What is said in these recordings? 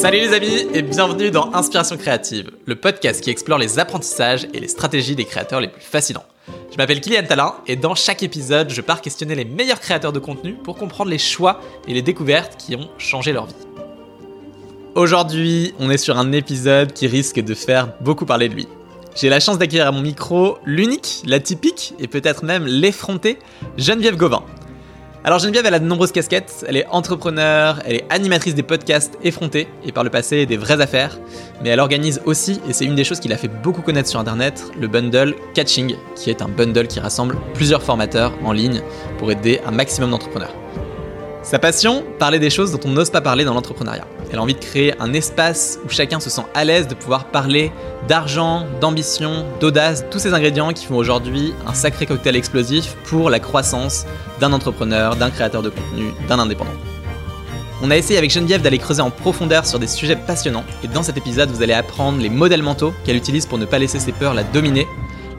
Salut les amis et bienvenue dans Inspiration créative, le podcast qui explore les apprentissages et les stratégies des créateurs les plus fascinants. Je m'appelle Kylian Talin et dans chaque épisode, je pars questionner les meilleurs créateurs de contenu pour comprendre les choix et les découvertes qui ont changé leur vie. Aujourd'hui, on est sur un épisode qui risque de faire beaucoup parler de lui. J'ai la chance d'accueillir à mon micro l'unique, la typique et peut-être même l'effrontée Geneviève Gauvin. Alors Geneviève, elle a de nombreuses casquettes. Elle est entrepreneur, elle est animatrice des podcasts effrontés et par le passé des vraies affaires. Mais elle organise aussi, et c'est une des choses qui l'a fait beaucoup connaître sur Internet, le bundle Catching, qui est un bundle qui rassemble plusieurs formateurs en ligne pour aider un maximum d'entrepreneurs. Sa passion, parler des choses dont on n'ose pas parler dans l'entrepreneuriat. Elle a envie de créer un espace où chacun se sent à l'aise de pouvoir parler d'argent, d'ambition, d'audace, tous ces ingrédients qui font aujourd'hui un sacré cocktail explosif pour la croissance d'un entrepreneur, d'un créateur de contenu, d'un indépendant. On a essayé avec Geneviève d'aller creuser en profondeur sur des sujets passionnants et dans cet épisode vous allez apprendre les modèles mentaux qu'elle utilise pour ne pas laisser ses peurs la dominer,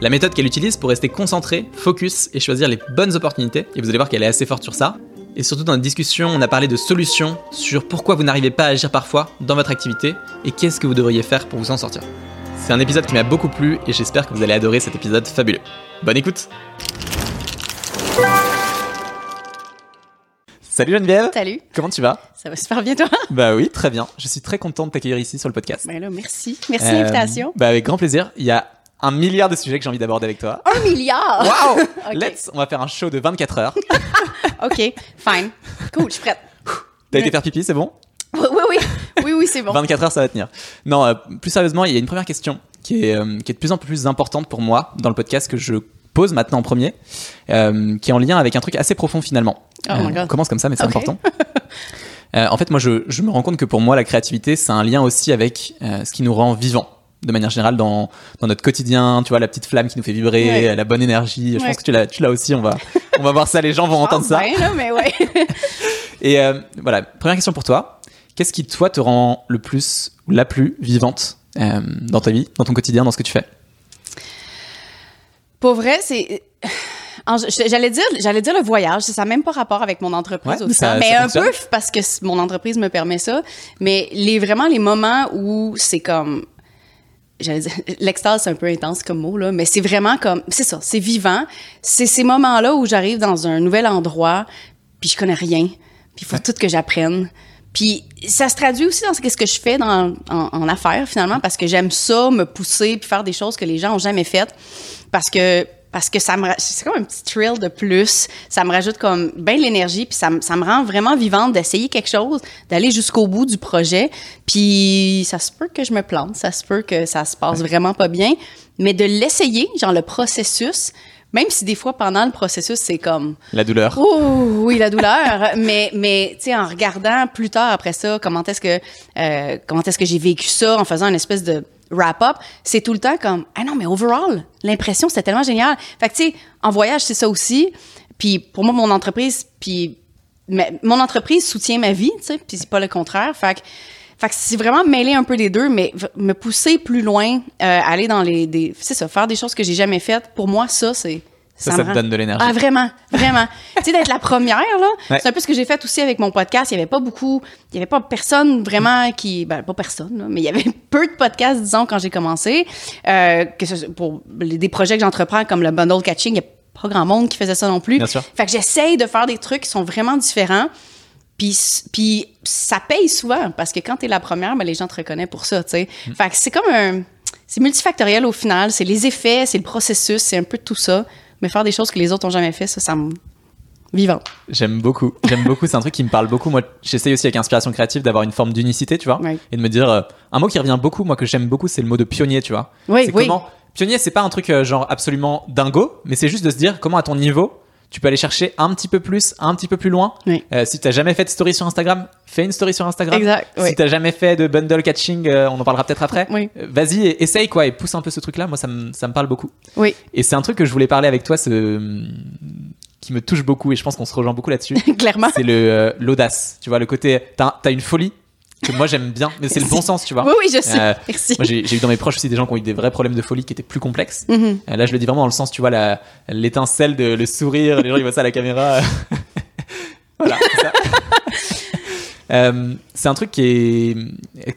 la méthode qu'elle utilise pour rester concentrée, focus et choisir les bonnes opportunités, et vous allez voir qu'elle est assez forte sur ça, et surtout dans la discussion, on a parlé de solutions sur pourquoi vous n'arrivez pas à agir parfois dans votre activité et qu'est-ce que vous devriez faire pour vous en sortir. C'est un épisode qui m'a beaucoup plu et j'espère que vous allez adorer cet épisode fabuleux. Bonne écoute Salut Geneviève Salut Comment tu vas? Ça va super bien toi? Bah oui, très bien. Je suis très content de t'accueillir ici sur le podcast. Là, merci. Merci de l'invitation. Bah avec grand plaisir. Il y a un milliard de sujets que j'ai envie d'aborder avec toi. Un milliard? Waouh Ok. Let's On va faire un show de 24 heures. Ok, fine. Cool, je suis prête. T'as été faire pipi, c'est bon? Oui, oui, oui. Oui, oui, c'est bon. 24 heures, ça va tenir. Non, euh, plus sérieusement, il y a une première question qui est, euh, qui est de plus en plus importante pour moi dans le podcast que je pose maintenant en premier, euh, qui est en lien avec un truc assez profond finalement. Oh my God. on commence comme ça, mais c'est Ok. important. Euh, en fait, moi, je, je me rends compte que pour moi, la créativité, c'est un lien aussi avec euh, ce qui nous rend vivants. De manière générale, dans, dans notre quotidien, tu vois, la petite flamme qui nous fait vibrer, Ouais. la bonne énergie. Je Ouais. pense que tu l'as, tu l'as aussi. On va, on va voir ça. Les gens vont entendre ça. Mais ouais. Et euh, voilà, première question pour toi. Qu'est-ce qui, toi, te rend le plus ou la plus vivante euh, dans ta vie, dans ton quotidien, dans ce que tu fais? Pour vrai, c'est. J'allais dire, j'allais dire le voyage, ça n'a même pas rapport avec mon entreprise Ouais, ou ça- mais ça un peu parce que mon entreprise me permet ça. Mais les vraiment les moments où c'est comme, l'extase c'est un peu intense comme mot là, mais c'est vraiment comme, c'est ça, c'est vivant. C'est ces moments-là où j'arrive dans un nouvel endroit, puis je connais rien, puis il faut tout que j'apprenne. Puis ça se traduit aussi dans ce que ce que je fais dans, en, en affaires finalement parce que j'aime ça me pousser puis faire des choses que les gens ont jamais faites parce que parce que ça me c'est comme un petit thrill de plus ça me rajoute comme bien de l'énergie puis ça, me- ça me rend vraiment vivante d'essayer quelque chose d'aller jusqu'au bout du projet puis ça se peut que je me plante ça se peut que ça se passe vraiment pas bien mais de l'essayer genre le processus même si des fois pendant le processus c'est comme La douleur. Oh, oui, la douleur. mais, mais tu sais, en regardant plus tard après ça, comment est-ce que, euh, comment est-ce que j'ai vécu ça en faisant une espèce de wrap-up, c'est tout le temps comme, ah non, mais overall, l'impression, c'était tellement génial. Fait que, tu sais, en voyage, c'est ça aussi. Puis pour moi, mon entreprise, puis mon entreprise soutient ma vie, tu sais, puis c'est pas le contraire. Fait que, fait que c'est vraiment mêler un peu des deux, mais me pousser plus loin, euh, aller dans les, des, c'est ça, faire des choses que j'ai jamais faites. Pour moi, ça, c'est Ça, me ça te rend- donne de l'énergie. Ah, vraiment, vraiment. tu sais, d'être la première, là, Ouais. c'est un peu ce que j'ai fait aussi avec mon podcast. Il y avait pas beaucoup, il y avait pas personne vraiment qui, ben, pas personne, là, mais il y avait peu de podcasts, disons, quand j'ai commencé. Euh, que ce, pour les- des projets que j'entreprends comme le bundle catching, il y a pas grand monde qui faisait ça non plus. Bien sûr. Fait que j'essaye de faire des trucs qui sont vraiment différents. Puis, puis ça paye souvent parce que quand t'es la première, ben, les gens te reconnaissent pour ça, tu sais. Mm. Fait que c'est comme un, c'est multifactoriel au final. C'est les effets, c'est le processus, c'est un peu tout ça. Mais faire des choses que les autres ont jamais fait, ça, ça me vivant. J'aime beaucoup. J'aime beaucoup. C'est un truc qui me parle beaucoup. Moi, j'essaye aussi avec Inspiration Créative d'avoir une forme d'unicité, tu vois. Et de me dire, euh, un mot qui revient beaucoup, moi, que j'aime beaucoup, c'est le mot de pionnier, tu vois. Oui, c'est oui. comment. Pionnier, c'est pas un truc euh, genre absolument dingo, mais c'est juste de se dire comment à ton niveau, tu peux aller chercher un petit peu plus, un petit peu plus loin. Oui. Euh, si t'as jamais fait de story sur Instagram, fais une story sur Instagram. Exact, Si oui. t'as jamais fait de bundle catching, euh, on en parlera peut-être après. Oui. Euh, Vas-y, essaye quoi, et pousse un peu ce truc-là. Moi, ça me, ça me parle beaucoup. Oui, Et c'est un truc que je voulais parler avec toi, ce, qui me touche beaucoup, et je pense qu'on se rejoint beaucoup là-dessus. clairement. c'est le l'audace, tu vois, le côté. T'as t'as une folie que moi j'aime bien, mais c'est le bon sens, tu vois. Oui, oui, je sais. Euh, Merci. Moi, j'ai eu dans mes proches aussi des gens qui ont eu des vrais problèmes de folie qui étaient plus complexes. Mhm. Euh, Là, je le dis vraiment dans le sens, tu vois, la- l'étincelle, de, le sourire, les gens ils voient ça à la caméra. voilà, c'est ça. Euh, c'est un truc qui est.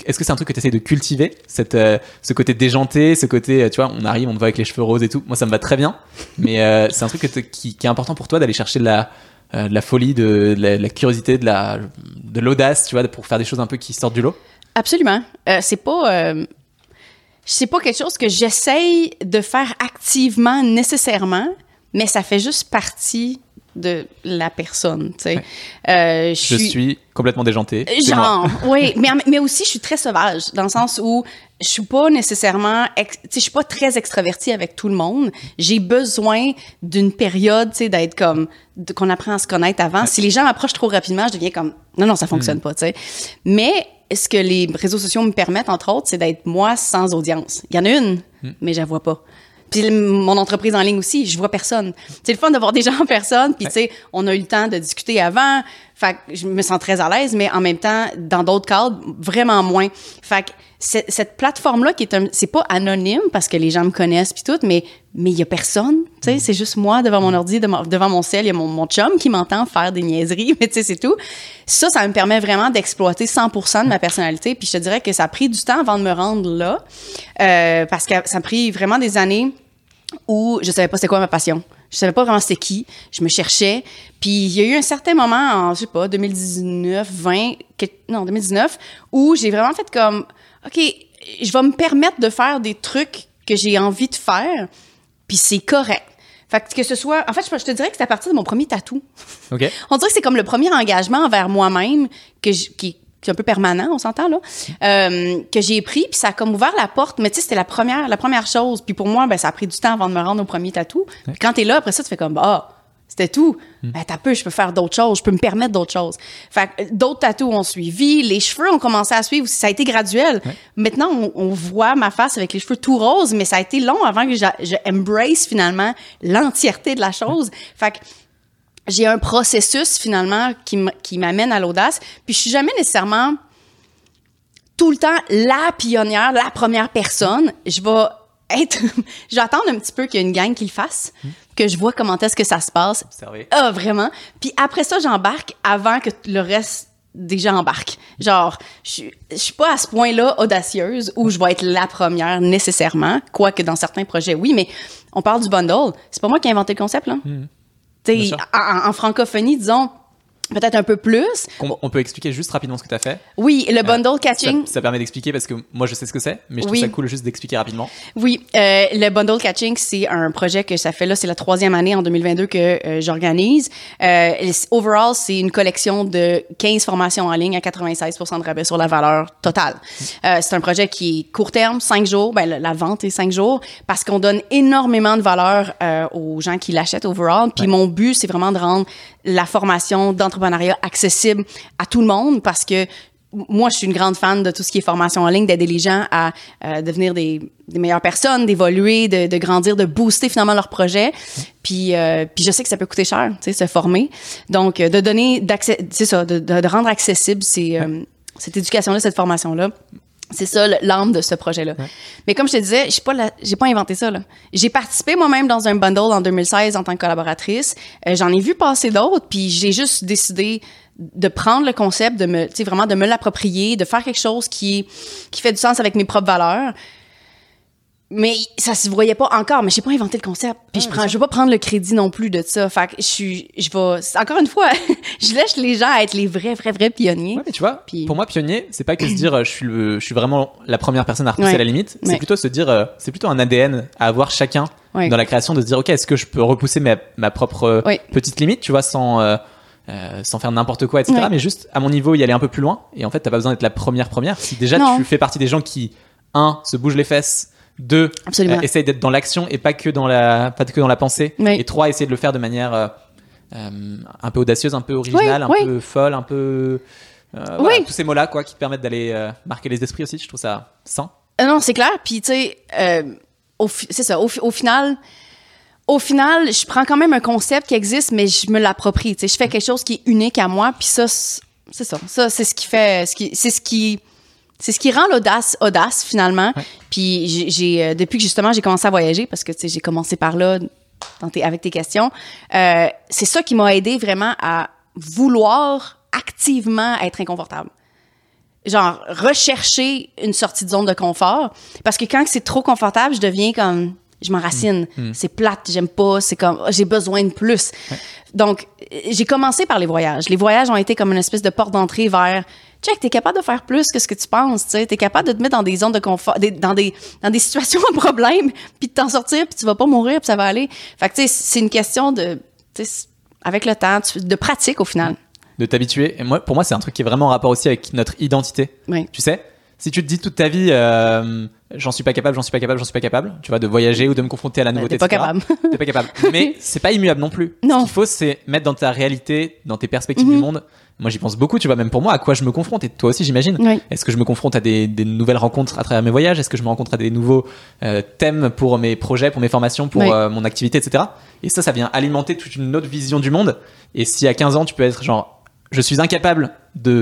Est-ce que c'est un truc que tu essaies de cultiver cette, euh, Ce côté déjanté, ce côté, tu vois, on arrive, on te voit avec les cheveux roses et tout. Moi, ça me va très bien. Mais euh, c'est un truc que qui, qui est important pour toi d'aller chercher de la, euh, de la folie, de, la curiosité, de la de l'audace, tu vois, pour faire des choses un peu qui sortent du lot. Absolument. Euh, c'est pas. euh, c'est pas quelque chose que j'essaye de faire activement nécessairement, mais ça fait juste partie de la personne, tu sais. Euh, Je suis complètement déjanté. c'est moi. Genre, oui, mais, mais aussi je suis très sauvage dans le sens où je suis pas nécessairement, ex- tu sais, je suis pas très extravertie avec tout le monde. J'ai besoin d'une période, tu sais, d'être comme qu'on apprend à se connaître avant. Si les gens m'approchent trop rapidement, je deviens comme non non ça fonctionne pas, tu sais. Mais ce que les réseaux sociaux me permettent entre autres, c'est d'être moi sans audience. Il y en a une, mais je la vois pas. Puis mon entreprise en ligne aussi, je vois personne. C'est le fun de voir des gens en personne. Puis tu sais, on a eu le temps de discuter avant. Fait que je me sens très à l'aise, mais en même temps, dans d'autres cadres, vraiment moins. Fait que cette plateforme-là qui est un, c'est pas anonyme parce que les gens me connaissent puis tout, mais mais il y a personne. Tu sais, c'est juste moi devant mon ordi, devant, devant mon ciel. Il y a mon, mon chum qui m'entend faire des niaiseries, mais tu sais, c'est tout. Ça, ça me permet vraiment d'exploiter 100% de ma personnalité. Puis je te dirais que ça a pris du temps avant de me rendre là, euh, parce que ça a pris vraiment des années où je savais pas c'était quoi ma passion. Je savais pas vraiment c'était qui. Je me cherchais. Puis il y a eu un certain moment en, je sais pas, 2019, 20, que- non, 2019, où j'ai vraiment fait comme, OK, je vais me permettre de faire des trucs que j'ai envie de faire, puis c'est correct. Fait que que ce soit, en fait, je, je te dirais que c'est à partir de mon premier tatou. Ok. On dirait que c'est comme le premier engagement envers moi-même que je- qui, qui est un peu permanent, on s'entend là, euh, que j'ai pris puis ça a comme ouvert la porte. Mais tu sais, c'était la première, la première chose. Puis pour moi, ben ça a pris du temps avant de me rendre au premier tatou. Puis Quand t'es là après ça, tu fais comme ah. C'était tout. Ben, t'as peu, je peux faire d'autres choses, je peux me permettre d'autres choses. Fait que, euh, d'autres tatous ont suivi, les cheveux ont commencé à suivre, ça a été graduel. Maintenant, on, on voit ma face avec les cheveux tout roses, mais ça a été long avant que je, je embrace finalement l'entièreté de la chose. Fait que, j'ai un processus finalement qui m'amène à l'audace. Puis je suis jamais nécessairement tout le temps la pionnière, la première personne. Je vais être, je vais attendre un petit peu qu'il y ait une gang qui le fasse, que je vois comment est-ce que ça se passe. Observer. Ah, vraiment. Puis après ça, j'embarque avant que le reste des gens embarquent. Genre, je suis- je suis pas à ce point-là audacieuse où je vais être la première nécessairement, quoique dans certains projets, oui, mais on parle du bundle. C'est pas moi qui ai inventé le concept, là. Sûr. En, en francophonie, disons, peut-être un peu plus. On, on peut expliquer juste rapidement ce que tu as fait. Oui, le bundle Ça, catching. ça permet d'expliquer parce que moi je sais ce que c'est, mais je trouve Oui. ça cool juste d'expliquer rapidement. Oui, euh, le bundle catching, c'est un projet que ça fait là, c'est la troisième année en 2022 que euh, j'organise. Euh, overall, c'est une collection de 15 formations en ligne à 96% de rabais sur la valeur totale. Euh, c'est un projet qui est court terme, 5 jours. Ben, la, vente est 5 jours parce qu'on donne énormément de valeur euh, aux gens qui l'achètent overall. Puis mon but, c'est vraiment de rendre la formation d'entrepreneuriat accessible à tout le monde parce que moi, je suis une grande fan de tout ce qui est formation en ligne, d'aider les gens à euh, devenir des, meilleures personnes, d'évoluer, de, grandir, de booster finalement leur projet. Puis, euh, puis je sais que ça peut coûter cher, tu sais, se former. Donc, euh, de donner, c'est ça, de, rendre accessible ces, cette éducation-là, cette formation-là. C'est ça l'âme de ce projet-là. Mais comme je te disais, je pas j'ai pas inventé ça là. J'ai participé moi-même dans un bundle en 2016 en tant que collaboratrice. Euh, J'en ai vu passer d'autres, puis j'ai juste décidé de prendre le concept, de me, tu sais, vraiment de me l'approprier, de faire quelque chose qui qui fait du sens avec mes propres valeurs. Mais ça se voyait pas encore, mais j'ai pas inventé le concept. Puis je prends, je veux pas prendre le crédit non plus de ça. Fait que je suis, je vais, encore une fois, je laisse les gens être les vrais, vrais, vrais pionniers. Ouais, mais tu vois, Puis- pour moi, pionnier, c'est pas que se dire euh, je suis, le, je suis vraiment la première personne à repousser Ouais. la limite. C'est Ouais. plutôt se dire, euh, c'est plutôt un ADN à avoir chacun Ouais. dans la création de se dire, ok, est-ce que je peux repousser ma, ma propre euh, Ouais. petite limite, tu vois, sans, euh, euh, sans faire n'importe quoi, etc. Ouais. Mais juste à mon niveau, y aller un peu plus loin. Et en fait, t'as pas besoin d'être la première première. Si déjà Non. tu fais partie des gens qui, un, se bougent les fesses, deux, euh, essayent d'être dans l'action et pas que dans la, pas que dans la pensée, Oui. et trois, essayer de le faire de manière euh, euh, un peu audacieuse, un peu originale, Oui, un oui. peu folle, un peu euh, voilà, Oui. tous ces mots-là quoi qui te permettent d'aller marquer les esprits aussi je trouve ça sain non, c'est clair. Puis, tu sais, c'est ça. Au, fi- au final, au final, je prends quand même un concept qui existe, mais je me l'approprie. Tu sais, je fais quelque chose qui est unique à moi. Puis ça, c'est c'est ça. Ça, c'est ce qui fait, ce qui, c'est ce qui, c'est ce qui rend l'audace audace finalement. Puis j'ai- euh, depuis que justement j'ai commencé à voyager, parce que tu sais, j'ai commencé par là dans tes- avec tes questions, euh, c'est ça qui m'a aidé vraiment à vouloir activement être inconfortable. Genre, rechercher une sortie de zone de confort. Parce que quand c'est trop confortable, je deviens comme, je m'enracine. C'est plate, j'aime pas, c'est comme, oh, j'ai besoin de plus. Donc, j'ai commencé par les voyages. Les voyages ont été comme une espèce de porte d'entrée vers, check, t'es capable de faire plus que ce que tu penses, tu sais. T'es capable de te mettre dans des zones de confort, des- dans des, dans des situations à problème, puis de t'en sortir, puis tu vas pas mourir, puis ça va aller. Fait que, tu sais, c'est une question de, tu sais, avec le temps, de pratique au final. De t'habituer. Et moi, pour moi, c'est un truc qui est vraiment en rapport aussi avec notre identité. Oui. Tu sais, si tu te dis toute ta vie, euh, j'en suis pas capable, j'en suis pas capable, j'en suis pas capable, tu vois, de voyager ou de me confronter à la nouveauté, t'es pas etc. capable. T'es pas capable. Mais c'est pas immuable non plus. Non. Ce qu'il faut, c'est mettre dans ta réalité, dans tes perspectives Mhm. du monde. Moi, j'y pense beaucoup, tu vois, même pour moi, à quoi je me confronte, et toi aussi, j'imagine. Oui. Est-ce que je me confronte à des, des nouvelles rencontres à travers mes voyages? Est-ce que je me rencontre à des nouveaux euh, thèmes pour mes projets, pour mes formations, pour Oui. euh, mon activité, etc. Et ça, ça vient alimenter toute une autre vision du monde. Et si à 15 ans, tu peux être genre, je suis incapable de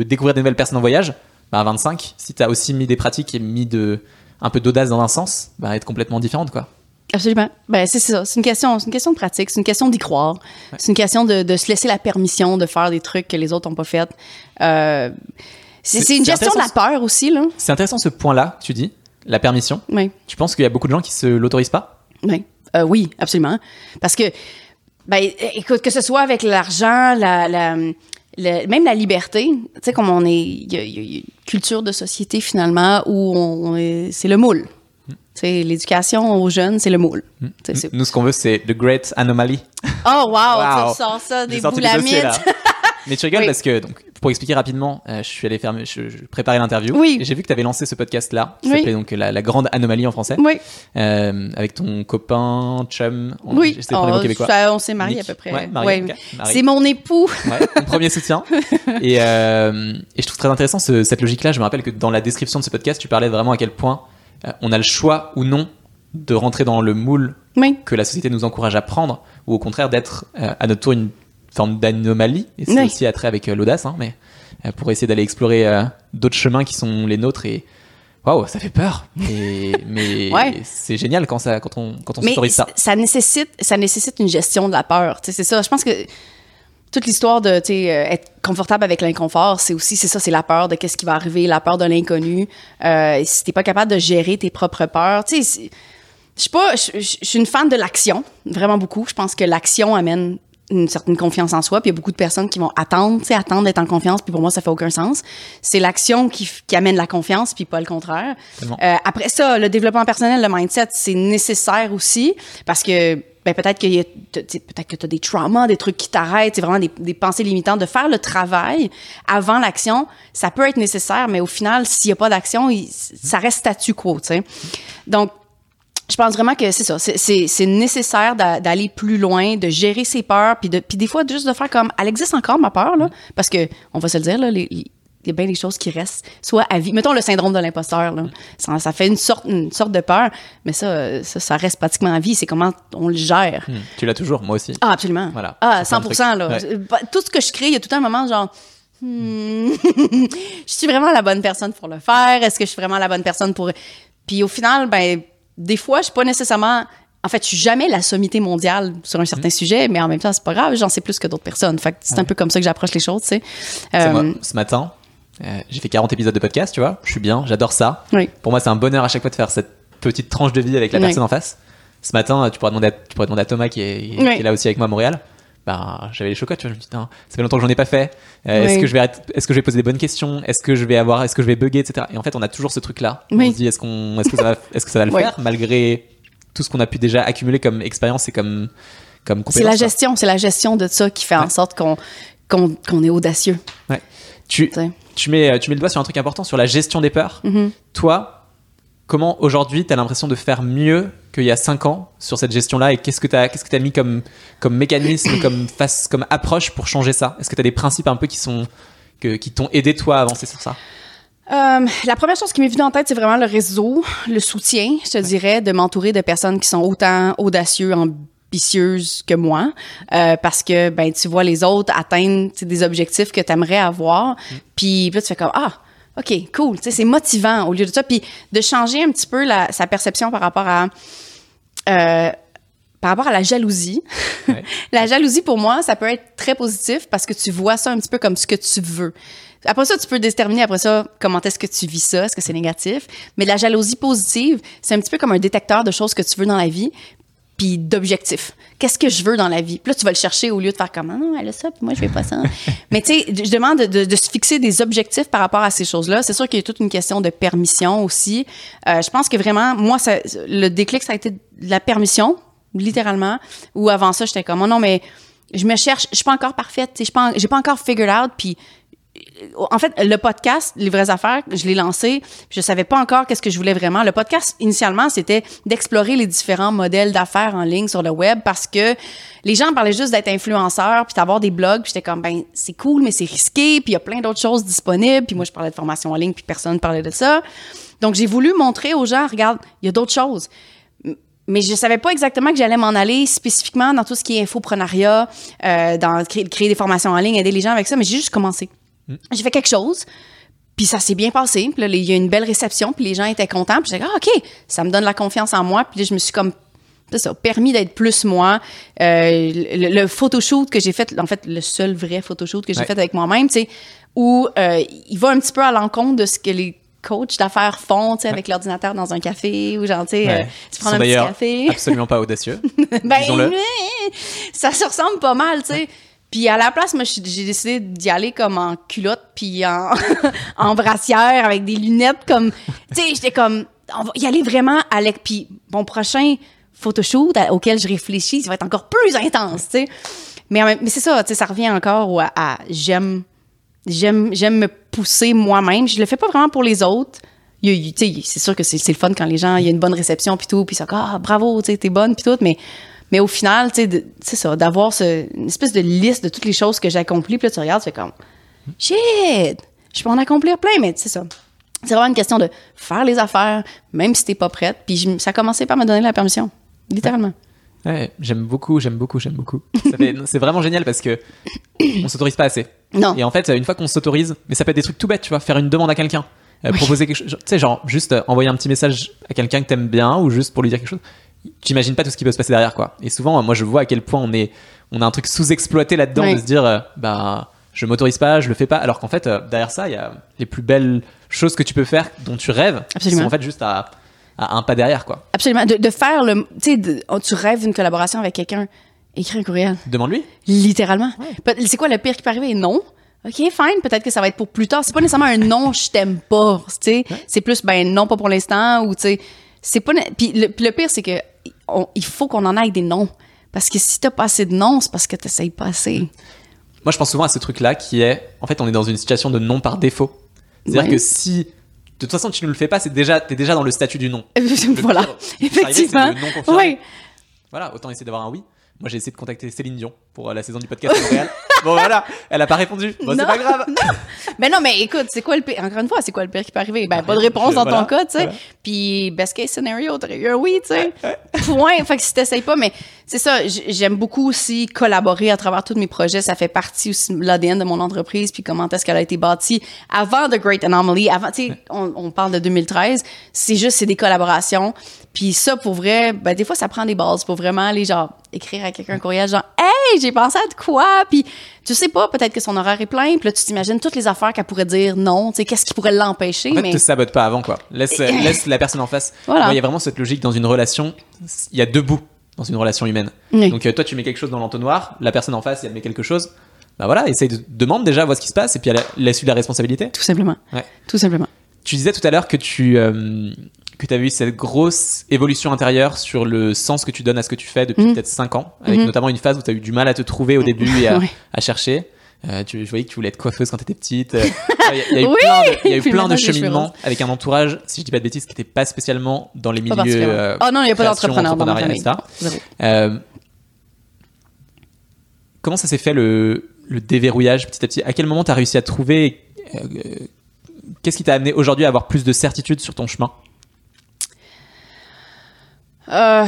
euh, découvrir des nouvelles personnes en voyage, bah à 25, si t'as aussi mis des pratiques et mis de un peu d'audace dans un sens, bah être complètement différente, quoi. Absolument. Ben, c'est ça. C'est une question, c'est une question de pratique. C'est une question d'y croire. C'est une question de, de se laisser la permission de faire des trucs que les autres n'ont pas fait. Euh, c'est, une gestion de la peur aussi, là. C'est intéressant ce point-là, tu dis, la permission. Oui. Tu penses qu'il y a beaucoup de gens qui se l'autorisent pas? Oui, Euh, oui, absolument. Parce que, ben, écoute, que ce soit avec l'argent, la, la, le- même la liberté, tu sais, comme on est, il y, a- il y a une culture de société finalement où on, c'est le moule. Tu sais, l'éducation aux jeunes, c'est le moule. C'est- Nous, ce qu'on veut, c'est The Great Anomaly. Oh wow, Wow. tu sors ça des boulamites. Mais tu rigoles Oui. parce que, donc, pour expliquer rapidement, euh, je suis allé faire, je, je préparais l'interview. Oui. Et j'ai vu que tu avais lancé ce podcast-là, qui Oui. s'appelait donc la, la Grande Anomalie en français, Oui, euh, avec ton copain, chum. on- oui. Oh, québécois. ça, on s'est mariés Nick. à peu près. Ouais, Ouais. C'est mon époux. Ouais, mon premier soutien. Et, euh, et je trouve très intéressant ce- cette logique-là. Je me rappelle que dans la description de ce podcast, tu parlais vraiment à quel point on a le choix ou non de rentrer dans le moule Oui. que la société nous encourage à prendre, ou au contraire d'être euh, à notre tour une forme d'anomalie. Et c'est Oui. aussi attrait avec euh, l'audace, hein, mais euh, pour essayer d'aller explorer euh, d'autres chemins qui sont les nôtres. Et waouh, ça fait peur. Et, mais Ouais. c'est génial quand, ça, quand on, quand on Mais ça. ça nécessite, ça nécessite une gestion de la peur. C'est ça. Je pense que toute l'histoire de être confortable avec l'inconfort, c'est aussi c'est ça, c'est la peur de qu'est-ce qui va arriver, la peur de l'inconnu. Euh, si t'es pas capable de gérer tes propres peurs, tu sais, je suis pas, je suis une fan de l'action, vraiment beaucoup. Je pense que l'action amène une certaine confiance en soi, puis il y a beaucoup de personnes qui vont attendre, tu sais, attendre d'être en confiance, puis pour moi, ça fait aucun sens. C'est l'action qui, qui amène la confiance, puis pas le contraire. Euh, après ça, le développement personnel, le mindset, c'est nécessaire aussi, parce que ben, peut-être y t- peut-être que tu as des traumas, des trucs qui t'arrêtent, c'est vraiment des, des pensées limitantes. De faire le travail avant l'action, ça peut être nécessaire, mais au final, s'il n'y a pas d'action, il- ça reste statu quo, tu sais. Donc, je pense vraiment que c'est ça. C'est- nécessaire d'a- d'aller plus loin, de gérer ses peurs, puis de- puis des fois, juste de faire comme, elle existe encore, ma peur, là, parce que, on va se le dire, là, les- les- il y a bien des choses qui restent, soit à vie. Mettons le syndrome de l'imposteur, là. Ça, ça fait une sorte, une sorte de peur, mais ça, ça, ça reste pratiquement à vie. C'est comment on le gère. Hmm, tu l'as toujours, moi aussi. Ah, absolument. Voilà. Ah, C'est plein de 100 là. Ouais. Bah, Tout ce que je crée, il y a tout un moment genre. Hmm, je suis vraiment la bonne personne pour le faire. Est-ce que je suis vraiment la bonne personne pour. Puis au final, ben, des fois, je suis pas nécessairement. En fait, je suis jamais la sommité mondiale sur un certain Mm. sujet, mais en même temps, c'est pas grave, j'en sais plus que d'autres personnes. Fait c'est un peu comme ça que j'approche les choses, tu sais. Euh, ce matin, euh, j'ai fait 40 épisodes de podcast, tu vois. Je suis bien, j'adore ça. Oui. Pour moi, c'est un bonheur à chaque fois de faire cette petite tranche de vie avec la Oui. personne en face. Ce matin, tu pourrais demander à, tu pourrais demander à Thomas qui est, qui Oui. est là aussi avec moi à Montréal. Ben, j'avais les chocottes, tu vois. Je me dis, ça fait longtemps que j'en ai pas fait. Euh, Est-ce que je vais, est-ce que je vais poser des bonnes questions? Est-ce que je vais avoir, est-ce que je vais bugger, etc. Et en fait, on a toujours ce truc-là. Oui. On se dit, est-ce qu'on, est-ce que ça va, est-ce que ça va le Oui. faire malgré tout ce qu'on a pu déjà accumuler comme expérience et comme, comme c'est la gestion, c'est la gestion de ça qui fait en sorte qu'on qu'on qu'on est audacieux. Ouais. Tu, tu mets, tu mets le doigt sur un truc important, sur la gestion des peurs. Mhm. Toi, comment aujourd'hui tu as l'impression de faire mieux qu'il y a 5 ans sur cette gestion-là et qu'est-ce que tu as, qu'est-ce que t'as mis comme, comme mécanisme, comme, face, comme approche pour changer ça? Est-ce que tu as des principes un peu qui, sont, que, qui t'ont aidé toi à avancer sur ça? Euh, la première chose qui m'est venue en tête, c'est vraiment le réseau, le soutien, je te dirais, de m'entourer de personnes qui sont autant audacieux, ambitieuses que moi, euh, parce que ben tu vois les autres atteindre des objectifs que tu aimerais avoir, puis là tu fais comme ah ok cool, c'est motivant au lieu de ça, puis de changer un petit peu la, sa perception par rapport à euh, par rapport à la jalousie, Ouais. la jalousie pour moi, ça peut être très positif parce que tu vois ça un petit peu comme ce que tu veux. Après ça, tu peux déterminer après ça comment est-ce que tu vis ça, est-ce que c'est négatif. Mais la jalousie positive, c'est un petit peu comme un détecteur de choses que tu veux dans la vie, puis d'objectifs. Qu'est-ce que je veux dans la vie? Puis là, tu vas le chercher au lieu de faire comme, ah non, elle a ça, puis moi, je fais pas ça. Mais tu sais, je demande de, de- de se fixer des objectifs par rapport à ces choses-là. C'est sûr qu'il y a toute une question de permission aussi. Euh, je pense que vraiment, moi, ça, le déclic, ça a été de la permission, littéralement. Ou avant ça, j'étais comme, oh non, mais je me cherche, je suis pas encore parfaite, je suis pas j'ai pas encore figured out, puis en fait, le podcast, Les vraies affaires, je l'ai lancé, je savais pas encore qu'est-ce que je voulais vraiment. Le podcast, initialement, c'était d'explorer les différents modèles d'affaires en ligne sur le web parce que les gens parlaient juste d'être influenceurs puis d'avoir des blogs, puis j'étais comme, ben, c'est cool, mais c'est risqué, puis il y a plein d'autres choses disponibles, puis moi, je parlais de formation en ligne, puis personne parlait de ça. Donc, j'ai voulu montrer aux gens, regarde, il y a d'autres choses mais je savais pas exactement que j'allais m'en aller spécifiquement dans tout ce qui est infoprenariat, euh, dans créer des formations en ligne, aider les gens avec ça, mais j'ai juste commencé. J'ai fait quelque chose, puis ça s'est bien passé, puis là, il y a eu une belle réception, puis les gens étaient contents, puis j'ai dit, ah, OK, ça me donne la confiance en moi, puis là, je me suis comme ça, permis d'être plus moi. Euh, le, le photoshoot que j'ai fait, en fait, le seul vrai photoshoot que j'ai Ouais. fait avec moi-même, tu sais, où euh, il va un petit peu à l'encontre de ce que les coachs d'affaires font, tu sais, avec l'ordinateur dans un café, ou genre, tu sais, euh, tu prends un petit café. absolument pas audacieux. Ben, ça se ressemble pas mal, tu sais. Puis à la place, moi, j'ai décidé d'y aller comme en culotte, puis en, en brassière, avec des lunettes, comme... Tu sais, j'étais comme... On va y aller vraiment avec... Puis mon prochain photoshoot auquel je réfléchis, ça va être encore plus intense, tu sais. Mais, mais c'est ça, tu sais, ça revient encore à, à j'aime... J'aime j'aime me pousser moi-même. Je le fais pas vraiment pour les autres. C'est sûr que c'est c'est le fun quand les gens, il y a une bonne réception puis tout, puis ça, ah bravo, tu sais, t'es bonne puis tout, mais mais au final, tu sais, c'est ça, d'avoir ce- une espèce de liste de toutes les choses que j'ai accomplies, puis là tu regardes, tu fais comme shit, je peux en accomplir plein, mais c'est ça. C'est vraiment une question de faire les affaires, même si t'es pas prête. Puis je- ça a commencé par me donner la permission, littéralement. Ouais, j'aime beaucoup, j'aime beaucoup, j'aime beaucoup. C'est vraiment génial parce que on s'autorise pas assez. Non. Et en fait, une fois qu'on s'autorise, mais ça peut être des trucs tout bêtes, tu vois, faire une demande à quelqu'un, euh, Oui. proposer quelque chose, tu sais, genre juste euh, envoyer un petit message à quelqu'un que t'aimes bien ou juste pour lui dire quelque chose. T'imagines pas tout ce qui peut se passer derrière, quoi. Et souvent, moi, je vois à quel point on est, on a un truc sous-exploité là-dedans de se dire, euh, bah, je m'autorise pas, je le fais pas, alors qu'en fait, euh, derrière ça, il y a les plus belles choses que tu peux faire, dont tu rêves, qui Absolument. sont en fait juste à, à un pas derrière, quoi. Absolument. De, de faire le. Tu sais, oh, tu rêves d'une collaboration avec quelqu'un, écris un courriel. Demande-lui. Littéralement. C'est quoi le pire qui peut arriver? Non. OK, fine. Peut-être que ça va être pour plus tard. C'est pas nécessairement un non, je t'aime pas. Tu sais, c'est plus, ben non, pas pour l'instant. Ou, tu sais, c'est pas. né- Puis le, puis le pire, c'est que on- il faut qu'on en aille des noms. Parce que si t'as pas assez de noms, c'est parce que t'essayes pas assez. Moi, je pense souvent à ce truc-là qui est, en fait, on est dans une situation de non par défaut. C'est-à-dire Ouais. que si, de toute façon, tu ne le fais pas, c'est déjà, t'es déjà dans le statut du non. voilà. Effectivement. Oui. Voilà, autant essayer d'avoir un oui. Moi, j'ai essayé de contacter Céline Dion pour euh, la saison du podcast Montréal. bon, voilà, elle a pas répondu. Bon, c'est Non, pas grave. Mais non, mais écoute, c'est quoi le pire? Encore une fois, c'est quoi le pire qui peut arriver? Ben, pas de réponse Je- dans voilà, ton cas, tu sais. voilà. Puis, best case scenario, t'aurais eu un oui, tu sais. Point. Fait que si t'essayes pas, mais c'est ça, j- j'aime beaucoup aussi collaborer à travers tous mes projets. Ça fait partie aussi de l'ADN de mon entreprise, puis comment est-ce qu'elle a été bâtie avant The Great Anomaly. Avant, tu sais, on, on parle de 2013. C'est juste, c'est des collaborations. Puis ça, pour vrai, ben, des fois, ça prend des bases pour vraiment aller, genre, écrire à quelqu'un un courriel, genre, hey, j'ai pensé à de quoi? Puis tu sais pas, peut-être que son horaire est plein, puis là, tu t'imagines toutes les affaires qu'elle pourrait dire non, tu sais, qu'est-ce qui pourrait l'empêcher, En fait, mais. te sabote pas avant, quoi. Laisse, laisse la personne en face. Voilà. Il y a vraiment cette logique dans une relation. Il y a deux bouts dans une relation humaine. Oui. Donc, euh, toi, tu mets quelque chose dans l'entonnoir, la personne en face, elle met quelque chose. Bah voilà, essaye de demande déjà, vois ce qui se passe, et puis elle laisse-lui la responsabilité. Tout simplement. Ouais. Tout simplement. Tu disais tout à l'heure que tu euh, que avais eu cette grosse évolution intérieure sur le sens que tu donnes à ce que tu fais depuis Mhm. peut-être 5 ans, avec Mhm. notamment une phase où tu as eu du mal à te trouver au début et à, Ouais. à chercher. Euh, tu, je voyais que tu voulais être coiffeuse quand tu étais petite. Euh, Il y a, il y a eu Oui plein de, y a eu plein de cheminements avec un entourage, si je dis pas de bêtises, qui n'était pas spécialement dans les milieux. euh, oh non, il n'y a pas d'entrepreneur dans ma famille. Euh, comment ça s'est fait le, le déverrouillage petit à petit? À quel moment tu as réussi à trouver Qu'est-ce qui t'a amené aujourd'hui à avoir plus de certitude sur ton chemin? Euh,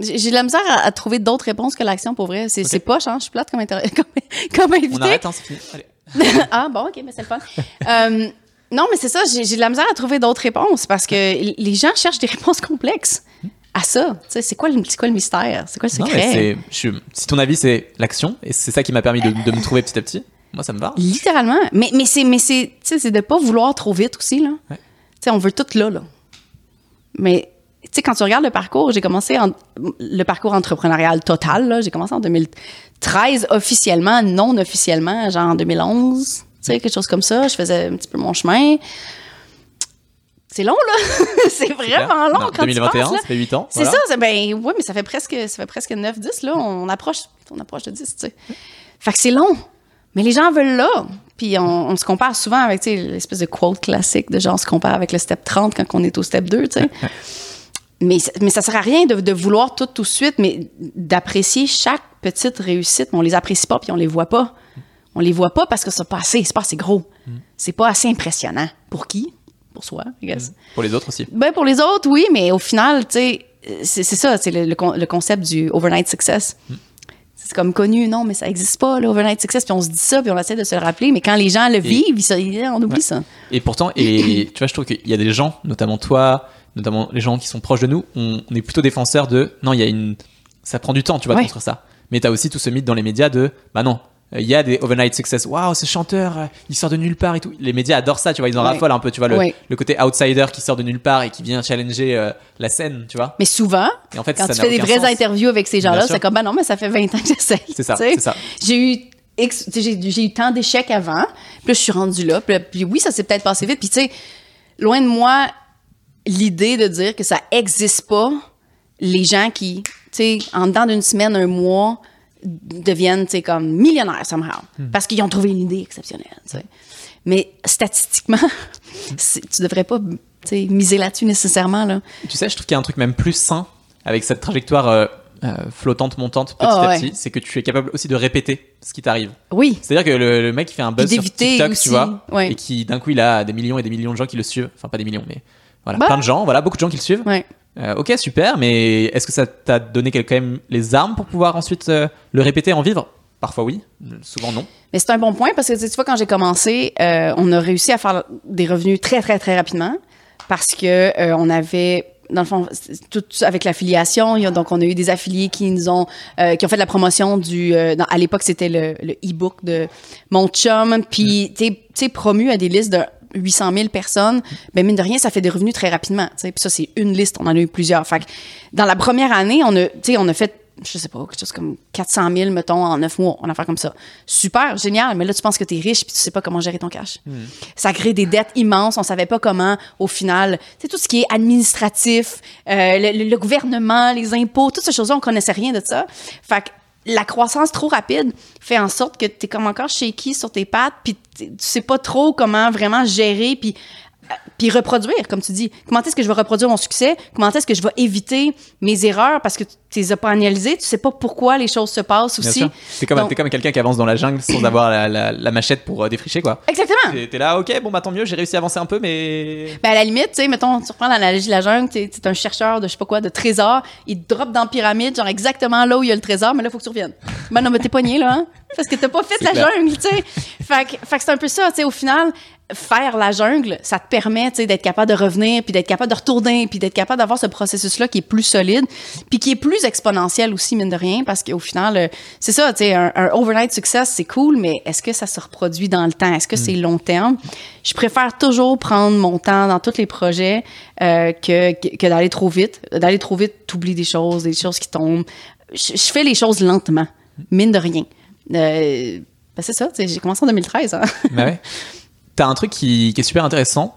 J'ai de la misère à, à trouver d'autres réponses que l'action, pour vrai. C'est poche, hein? Je suis plate comme, inter- comme, comme invité. On arrête, hein, c'est fini. Allez. ah, bon, OK, mais c'est le fun. Euh, non, mais c'est ça, j'ai de la misère à trouver d'autres réponses parce que les gens cherchent des réponses complexes. à ça. C'est quoi, le- c'est quoi le mystère? C'est quoi le Non, secret? mais c'est- je- si ton avis c'est l'action, et c'est ça qui m'a permis de, de me trouver petit à petit, moi ça me va. Littéralement. Mais, mais c'est de pas vouloir trop vite aussi là. Ouais. On veut tout là là. Mais tu sais quand tu regardes le parcours, j'ai commencé en, le parcours entrepreneurial total là, j'ai commencé en 2013 officiellement, non officiellement, genre en 2011, tu sais quelque chose comme ça, je faisais un petit peu mon chemin. C'est long là. c'est vraiment long Non, quand 2021, tu penses, ça fait 8 ans. C'est ça, c'est- ben oui, mais ça fait presque ça fait presque 9 10 là, on approche on approche de 10, tu sais. Fait que c'est long. Mais les gens veulent là. Puis on, on se compare souvent avec l'espèce de quote classique de genre on se compare avec le step 30 quand on est au step 2, tu sais. mais, ça- mais ça sert à rien de, de vouloir tout tout de suite, mais d'apprécier chaque petite réussite. Mais on les apprécie pas puis on les voit pas. On les voit pas parce que c'est pas assez, c'est pas assez gros. C'est pas assez impressionnant. Pour qui? Pour soi, I guess. Pour les autres aussi. Ben pour les autres, oui, mais au final, tu sais, c'est ça, c'est le, le con- le concept du overnight success. C'est comme connu, non, mais ça existe pas, l'overnight success. Puis on se dit ça, puis on essaie de se le rappeler, mais quand les gens le vivent, ils on oublie ça. Et pourtant, et tu vois, je trouve qu'il y a des gens, notamment toi, notamment les gens qui sont proches de nous, on, on est plutôt défenseurs de non, il y a une. Ça prend du temps, tu vois, de Ouais. construire ça. Mais t'as aussi tout ce mythe dans les médias de bah non, il y a des overnight success. Waouh, ce chanteur, euh, il sort de nulle part et tout. Les médias adorent ça, tu vois, ils en Ouais. raffolent un peu, tu vois, le, Ouais. le côté outsider qui sort de nulle part et qui vient challenger euh, la scène, tu vois. Mais souvent, Et en fait, quand ça tu fais des vraies sens. interviews avec ces gens-là, c'est comme, ben non, mais ça fait 20 ans que j'essaie. C'est ça, c'est ça. J'ai eu, j'ai eu tant d'échecs avant, puis là, je suis rendue là, puis, là- puis oui, ça s'est peut-être passé vite, puis tu sais, loin de moi, l'idée de dire que ça existe pas, les gens qui, tu sais, en dedans d'une semaine, un mois, deviennent, comme millionnaires, somehow, Hmm. parce qu'ils ont trouvé une idée exceptionnelle. Mais statistiquement, tu devrais pas, miser là-dessus nécessairement, là. Tu sais, je trouve qu'il y a un truc même plus sain avec cette trajectoire euh, euh, flottante, montante, petit Ah, à ouais. petit, c'est que tu es capable aussi de répéter ce qui t'arrive. Oui. C'est-à-dire que le, le mec qui fait un buzz sur TikTok, aussi, tu vois, ouais. et qui d'un coup il a des millions et des millions de gens qui le suivent, enfin pas des millions, mais voilà, Bah. plein de gens, voilà, beaucoup de gens qui le suivent. Ouais. Euh, ok, super, mais est-ce que ça t'a donné quand même les armes pour pouvoir ensuite euh, le répéter, en vivre? Parfois oui, souvent non. Mais c'est un bon point parce que tu vois, quand j'ai commencé, euh, on a réussi à faire des revenus très, très, très rapidement parce que on avait dans le fond, tout avec l'affiliation, donc on a eu des affiliés qui nous ont euh, qui ont fait de la promotion du euh, dans- à l'époque c'était le le e-book de mon chum puis tu sais promu à des listes de 800 000 personnes, ben mine de rien, ça fait des revenus très rapidement. Puis ça, c'est une liste, on en a eu plusieurs. Fait que dans la première année, on a, tu sais, on a fait, je sais pas, quelque chose comme 400 000, mettons, en neuf mois, on a fait comme ça. Super, génial, mais là, tu penses que tu es riche puis tu sais pas comment gérer ton cash. Ça crée des dettes immenses, on savait pas comment, au final, c'est tout ce qui est administratif, euh, le, le- le gouvernement, les impôts, toutes ces choses-là, on connaissait rien de ça. Fait que la croissance trop rapide fait en sorte que tu es comme encore shaky sur tes pattes, puis tu sais pas trop comment vraiment gérer, puis puis reproduire, comme tu dis. Comment est-ce que je vais reproduire mon succès? Comment est-ce que je vais éviter mes erreurs? Parce que tu les as pas analysées? Tu sais pas pourquoi les choses se passent aussi. T'es comme, Donc- comme quelqu'un qui avance dans la jungle sans avoir la, la- la machette pour euh, défricher, quoi. Exactement. T'es t'es là, ok, bon bah tant mieux, j'ai réussi à avancer un peu, mais. Ben à la limite, tu sais, mettons, tu reprends l'analogie de la jungle, tu es un chercheur de je sais pas quoi, de trésor, il te drop dans la pyramide, genre exactement là où il y a le trésor, mais là, il faut que tu reviennes. Ben non, mais t'es pogné, là, hein? Parce que t'as pas fait C'est la clair. jungle, tu sais. Fait que, fait que c'est un peu ça, tu sais, au final, faire la jungle, ça te permet, tu sais, d'être capable de revenir, puis d'être capable de retourner, puis d'être capable d'avoir ce processus-là qui est plus solide, puis qui est plus exponentiel aussi, mine de rien, parce qu'au final, euh, c'est ça, tu sais, un, un overnight success, c'est cool, mais est-ce que ça se reproduit dans le temps? Est-ce que c'est long terme? Je préfère toujours prendre mon temps dans tous les projets euh, que, que, que d'aller trop vite. D'aller trop vite, t'oublies des choses, des choses qui tombent. Je, je fais les choses lentement, mine de rien. Euh, ben c'est ça, j'ai commencé en 2013. Hein? Bah ouais. T'as un truc qui, qui est super intéressant,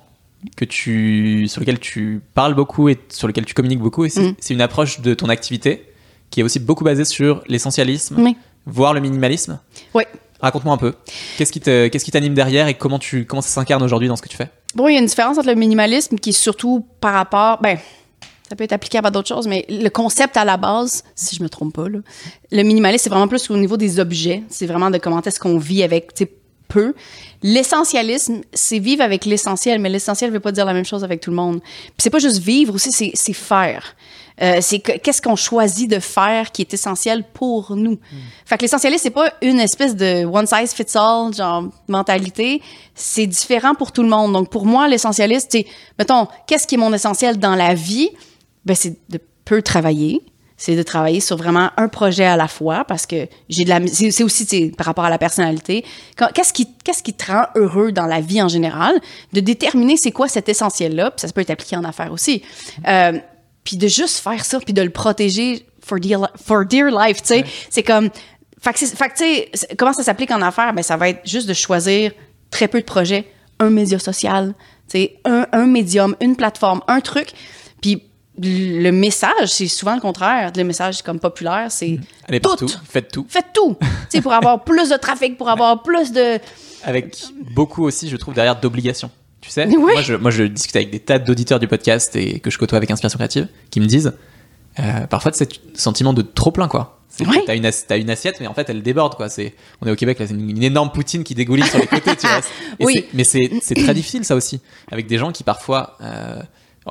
que tu, sur lequel tu parles beaucoup et sur lequel tu communiques beaucoup, et c'est Mm. c'est une approche de ton activité qui est aussi beaucoup basée sur l'essentialisme, Oui. voire le minimalisme. Oui. Raconte-moi un peu. Qu'est-ce qui te- qu'est-ce qui t'anime derrière et comment, tu, comment ça s'incarne aujourd'hui dans ce que tu fais? Bon, il y a une différence entre le minimalisme qui est surtout par rapport, ben, ça peut être applicable à d'autres choses, mais le concept à la base, si je me trompe pas, là, le minimalisme, c'est vraiment plus au niveau des objets. C'est vraiment de comment est-ce qu'on vit avec, peu. L'essentialisme, c'est vivre avec l'essentiel, mais l'essentiel veut pas dire la même chose avec tout le monde. Puis c'est pas juste vivre aussi, c'est, c'est faire. Euh, c'est que- qu'est-ce qu'on choisit de faire qui est essentiel pour nous? Fait que l'essentialisme, c'est pas une espèce de one size fits all, genre, mentalité. C'est différent pour tout le monde. Donc, pour moi, l'essentialisme, c'est, mettons, qu'est-ce qui est mon essentiel dans la vie? Ben, c'est de peux travailler, c'est de travailler sur vraiment un projet à la fois parce que j'ai de la c'est aussi par rapport à la personnalité. Qu'est-ce qui qu'est-ce qui te rend heureux dans la vie en général? De déterminer c'est quoi cet essentiel là puis ça peut être appliqué en affaires aussi. Euh, puis de juste faire ça puis de le protéger for dear, for dear life tu sais. C'est comme fait tu sais comment ça s'applique en affaires? Ben ça va être juste de choisir très peu de projets. Un média social tu sais un, un médium une plateforme un truc. Puis le message, c'est souvent le contraire. Le message comme populaire, c'est Allez tout. partout, faites tout. Faites tout. tu pour avoir plus de trafic, pour avoir plus de. Avec beaucoup aussi, je trouve, derrière d'obligations. Tu sais, Oui. moi, je, moi je discute avec des tas d'auditeurs du podcast et que je côtoie avec Inspiration Créative qui me disent euh, parfois de ce sentiment de trop plein, quoi. C'est Ouais. T'as une, t'as une assiette, mais en fait, elle déborde, quoi. C'est, on est au Québec, là, c'est une, une énorme poutine qui dégouline sur les côtés, tu vois. Et Oui. c'est- Mais c'est, c'est très difficile, ça aussi. Avec des gens qui, parfois, euh,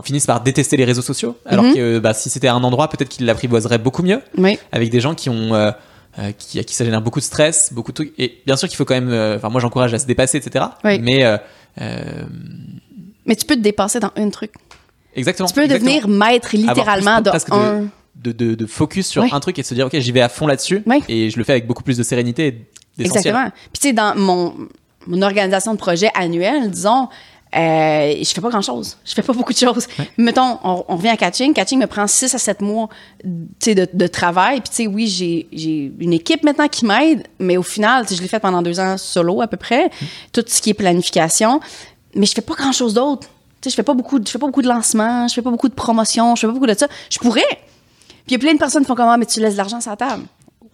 finissent par détester les réseaux sociaux, alors Mhm. que bah, si c'était un endroit, peut-être qu'ils l'apprivoiseraient beaucoup mieux Oui. avec des gens qui ont euh, euh, qui, à qui ça génère beaucoup de stress, beaucoup de trucs. Et bien sûr qu'il faut quand même. euh, Enfin, moi, j'encourage à se dépasser, etc. Oui. Mais Mais tu peux te dépasser dans un truc. exactement. Tu peux exactement. devenir maître littéralement de un. de, de, de focus sur un truc et de se dire ok, j'y vais à fond là-dessus. Et je le fais avec beaucoup plus de sérénité et. Exactement. Puis tu sais, dans mon, mon organisation de projet annuel, disons, euh, je fais pas grand-chose. Je fais pas beaucoup de choses. Mettons, on, on revient à catching. Catching me prend 6 à 7 mois de, de travail. Puis tu sais, oui, j'ai, une équipe maintenant qui m'aide, mais au final, je l'ai fait pendant deux ans solo à peu près. Tout ce qui est planification. Mais je fais pas grand-chose d'autre. Tu sais, je fais pas beaucoup, je fais pas beaucoup de lancements, je fais pas beaucoup de promotions, je fais pas beaucoup de ça. Je pourrais. Puis il y a plein de personnes qui font comme ah, mais tu laisses de l'argent sur la table.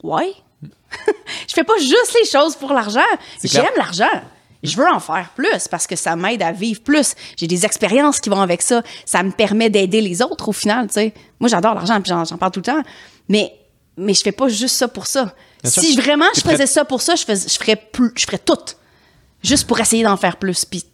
Ouais. je fais pas juste les choses pour l'argent. J'aime l'argent. Je veux en faire plus parce que ça m'aide à vivre plus. J'ai des expériences qui vont avec ça. Ça me permet d'aider les autres au final, tu sais. Moi, j'adore l'argent puis j'en, parle tout le temps. Mais, mais je fais pas juste ça pour ça. Bien sûr. si vraiment je prête- faisais ça pour ça, je, fais, je ferais plus, je ferais tout. Juste pour essayer d'en faire plus. Puis,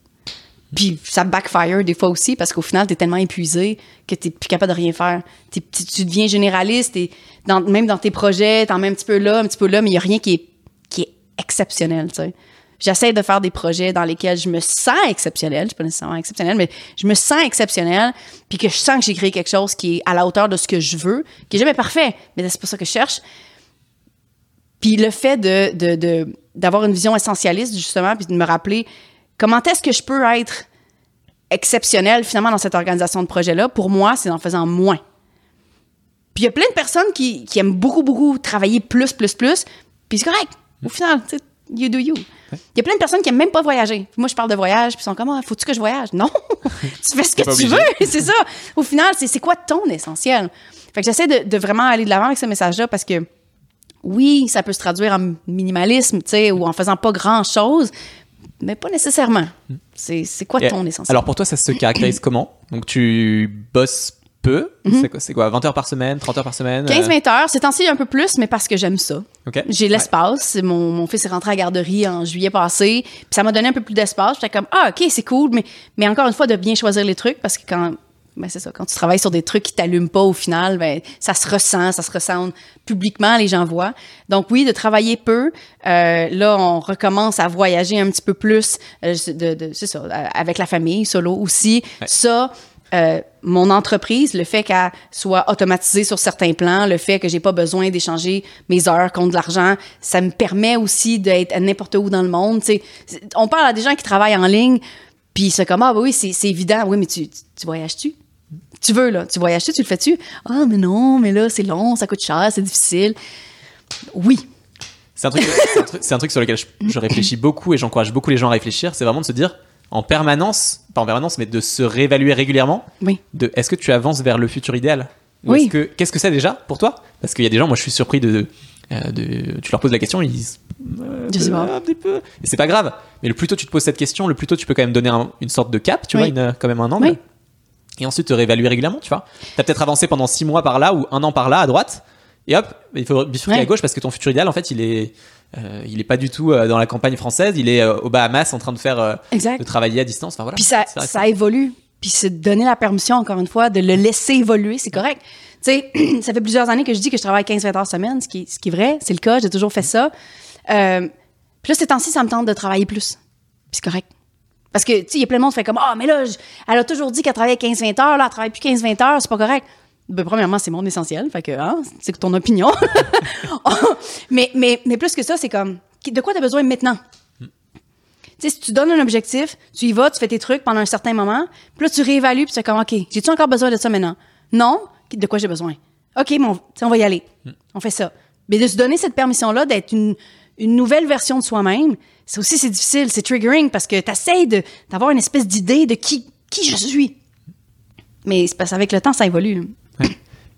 puis ça backfire des fois aussi parce qu'au final, t'es tellement épuisé que t'es plus capable de rien faire. T'es- tu, tu deviens généraliste et dans, même dans tes projets, t'en mets un petit peu là, un petit peu là, mais il y a rien qui est, qui est exceptionnel, tu sais. J'essaie de faire des projets dans lesquels je me sens exceptionnel, je suis pas nécessairement exceptionnel, mais je me sens exceptionnel, puis que je sens que j'ai créé quelque chose qui est à la hauteur de ce que je veux, qui est jamais parfait, mais c'est pas ça que je cherche. Puis le fait de, d'avoir une vision essentialiste, justement, puis de me rappeler comment est-ce que je peux être exceptionnel, finalement, dans cette organisation de projet-là, pour moi, c'est en faisant moins. Puis il y a plein de personnes qui, qui aiment beaucoup, beaucoup travailler plus, plus, plus, puis c'est correct. Au final, you do you. Il y a plein de personnes qui aiment même pas voyager. Moi, je parle de voyage, puis ils sont comme, Ah, faut-tu que je voyage? Non! tu fais ce que tu obligé. veux, c'est ça. Au final, c'est, c'est quoi ton essentiel? Fait que j'essaie de, de vraiment aller de l'avant avec ce message-là parce que oui, ça peut se traduire en minimalisme, tu sais, ou en faisant pas grand-chose, mais pas nécessairement. C'est, c'est quoi ton essentiel? Alors pour toi, ça se caractérise comment? Donc tu bosses peu. C'est quoi, c'est quoi 20 heures par semaine, 30 heures par semaine euh, 15-20 heures, c'est temps-ci un peu plus, mais parce que j'aime ça. Ok. J'ai l'espace. Mon, mon fils est rentré à la garderie en juillet passé. Puis ça m'a donné un peu plus d'espace. J'étais comme, ah, OK, c'est cool. Mais, mais encore une fois, de bien choisir les trucs parce que quand. Ben c'est ça. Quand tu travailles sur des trucs qui t'allument pas au final, ben, ça se ressent, ça se ressent publiquement, les gens voient. Donc oui, de travailler peu. Euh, là, on recommence à voyager un petit peu plus. euh, de, de- c'est ça, euh, avec la famille, solo aussi. Ouais. Ça, euh, mon entreprise, le fait qu'elle soit automatisée sur certains plans, le fait que j'ai pas besoin d'échanger mes heures contre de l'argent, ça me permet aussi d'être n'importe où dans le monde. tu sais. C'est- On parle à des gens qui travaillent en ligne, puis c'est comme ah bah oui c'est évident, oui mais tu, tu, tu voyages-tu? Tu veux là, tu voyages-tu, tu le fais-tu? Ah mais non, mais là c'est long, ça coûte cher, c'est difficile. Oui, C'est un, truc, sur lequel je réfléchis beaucoup et j'encourage beaucoup les gens à réfléchir. C'est vraiment de se dire en permanence, pas en permanence, mais de se réévaluer régulièrement. oui, De est-ce que tu avances vers le futur idéal Ou Oui. est-ce que qu'est-ce que c'est déjà pour toi? Parce qu'il y a des gens, moi je suis surpris de, euh, de tu leur poses la question, ils disent euh, Je sais pas. un petit peu. Et c'est pas grave. Mais le plus tôt tu te poses cette question, le plus tôt tu peux quand même donner un- une sorte de cap, tu Oui. vois, une- quand même un angle. Oui. Et ensuite te réévaluer régulièrement, tu vois. T'as peut-être avancé pendant six mois par là ou un an par là à droite. Et hop, il faut bifurquer à gauche parce que ton futur idéal, en fait, il est, euh, il est pas du tout euh, dans la campagne française. Il est euh, aux Bahamas en train de faire, exact. de travailler à distance. Enfin voilà. Puis ça, ça évolue. Puis c'est de donner la permission, encore une fois, de le laisser évoluer, c'est correct. Tu sais, ça fait plusieurs années que je dis que je travaille 15-20 heures semaine, ce qui, est- ce qui est vrai, c'est le cas, j'ai toujours fait ça. Puis là, ces temps-ci, ça me tente de travailler plus. Puis c'est correct. Parce que, tu sais, il y a plein de monde qui fait comme, ah, mais là, je- elle a toujours dit qu'elle travaillait 15-20 heures, là, elle travaille plus 15-20 heures, c'est pas correct. Ben, premièrement, c'est mon essentiel, fait que hein, c'est ton opinion. mais, mais, mais plus que ça, c'est comme de quoi tu as besoin maintenant? Tu sais, si tu donnes un objectif, tu y vas, tu fais tes trucs pendant un certain moment, puis là, tu réévalues, puis tu comme, OK, j'ai-tu encore besoin de ça maintenant? Non? De quoi j'ai besoin? OK, bon, on va y aller. On fait ça. Mais de se donner cette permission-là d'être une, une nouvelle version de soi-même, c'est aussi, c'est difficile, c'est triggering parce que tu essaies d'avoir une espèce d'idée de qui, qui je suis. Mais c'est parce qu'avec le temps, ça évolue.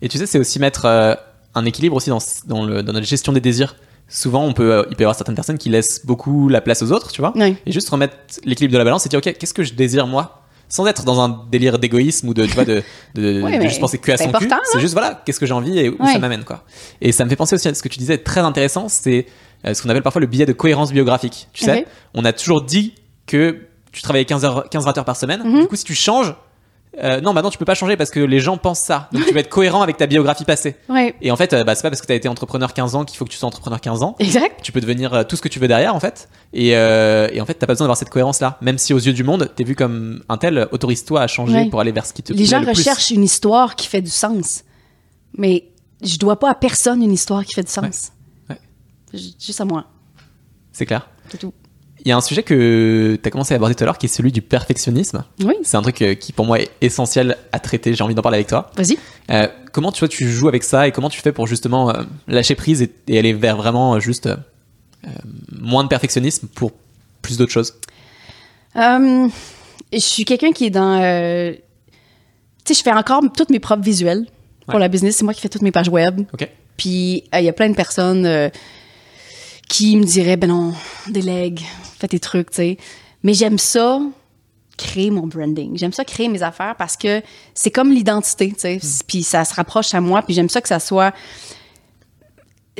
Et tu sais, c'est aussi mettre euh, un équilibre aussi dans, dans, le, dans, notre gestion des désirs. Souvent, on peut, euh, il peut y avoir certaines personnes qui laissent beaucoup la place aux autres, tu vois. Et juste remettre l'équilibre de la balance et dire, OK, qu'est-ce que je désire moi? Sans être dans un délire d'égoïsme ou de, tu vois, de, de, de juste penser que à son cul. C'est juste, voilà, qu'est-ce que j'ai envie et où ça m'amène, quoi. Et ça me fait penser aussi à ce que tu disais, très intéressant, c'est euh, ce qu'on appelle parfois le biais de cohérence biographique. Tu sais, on a toujours dit que tu travaillais 15 heures, 15 20 heures par semaine. Mhm. Du coup, si tu changes, euh, non, maintenant tu peux pas changer parce que les gens pensent ça. Donc tu vas être cohérent avec ta biographie passée. Ouais. Et en fait, euh, bah, c'est pas parce que tu as été entrepreneur 15 ans qu'il faut que tu sois entrepreneur 15 ans. Exact. Tu peux devenir euh, tout ce que tu veux derrière en fait. Et, euh, et en fait, t'as pas besoin d'avoir cette cohérence là. Même si aux yeux du monde, t'es vu comme un tel, autorise-toi à changer pour aller vers ce qui te Les gens le recherchent une histoire qui fait du sens. Mais je dois pas à personne une histoire qui fait du sens. Ouais. Juste à moi. C'est clair. C'est tout. Il y a un sujet que tu as commencé à aborder tout à l'heure qui est celui du perfectionnisme. Oui. C'est un truc euh, qui pour moi est essentiel à traiter. J'ai envie d'en parler avec toi. Vas-y. Euh, comment tu vois, tu joues avec ça et comment tu fais pour justement euh, lâcher prise et, et, aller vers vraiment juste euh, moins de perfectionnisme pour plus d'autres choses? Je suis quelqu'un qui est dans. tu sais, je fais encore toutes mes propres visuels pour Ouais. la business. C'est moi qui fais toutes mes pages web. Ok. Puis il y a plein de personnes qui me diraient ben non, délègue, fais tes trucs, tu sais. Mais j'aime ça créer mon branding. J'aime ça créer mes affaires parce que c'est comme l'identité, tu sais. Puis ça se rapproche à moi, puis j'aime ça que ça soit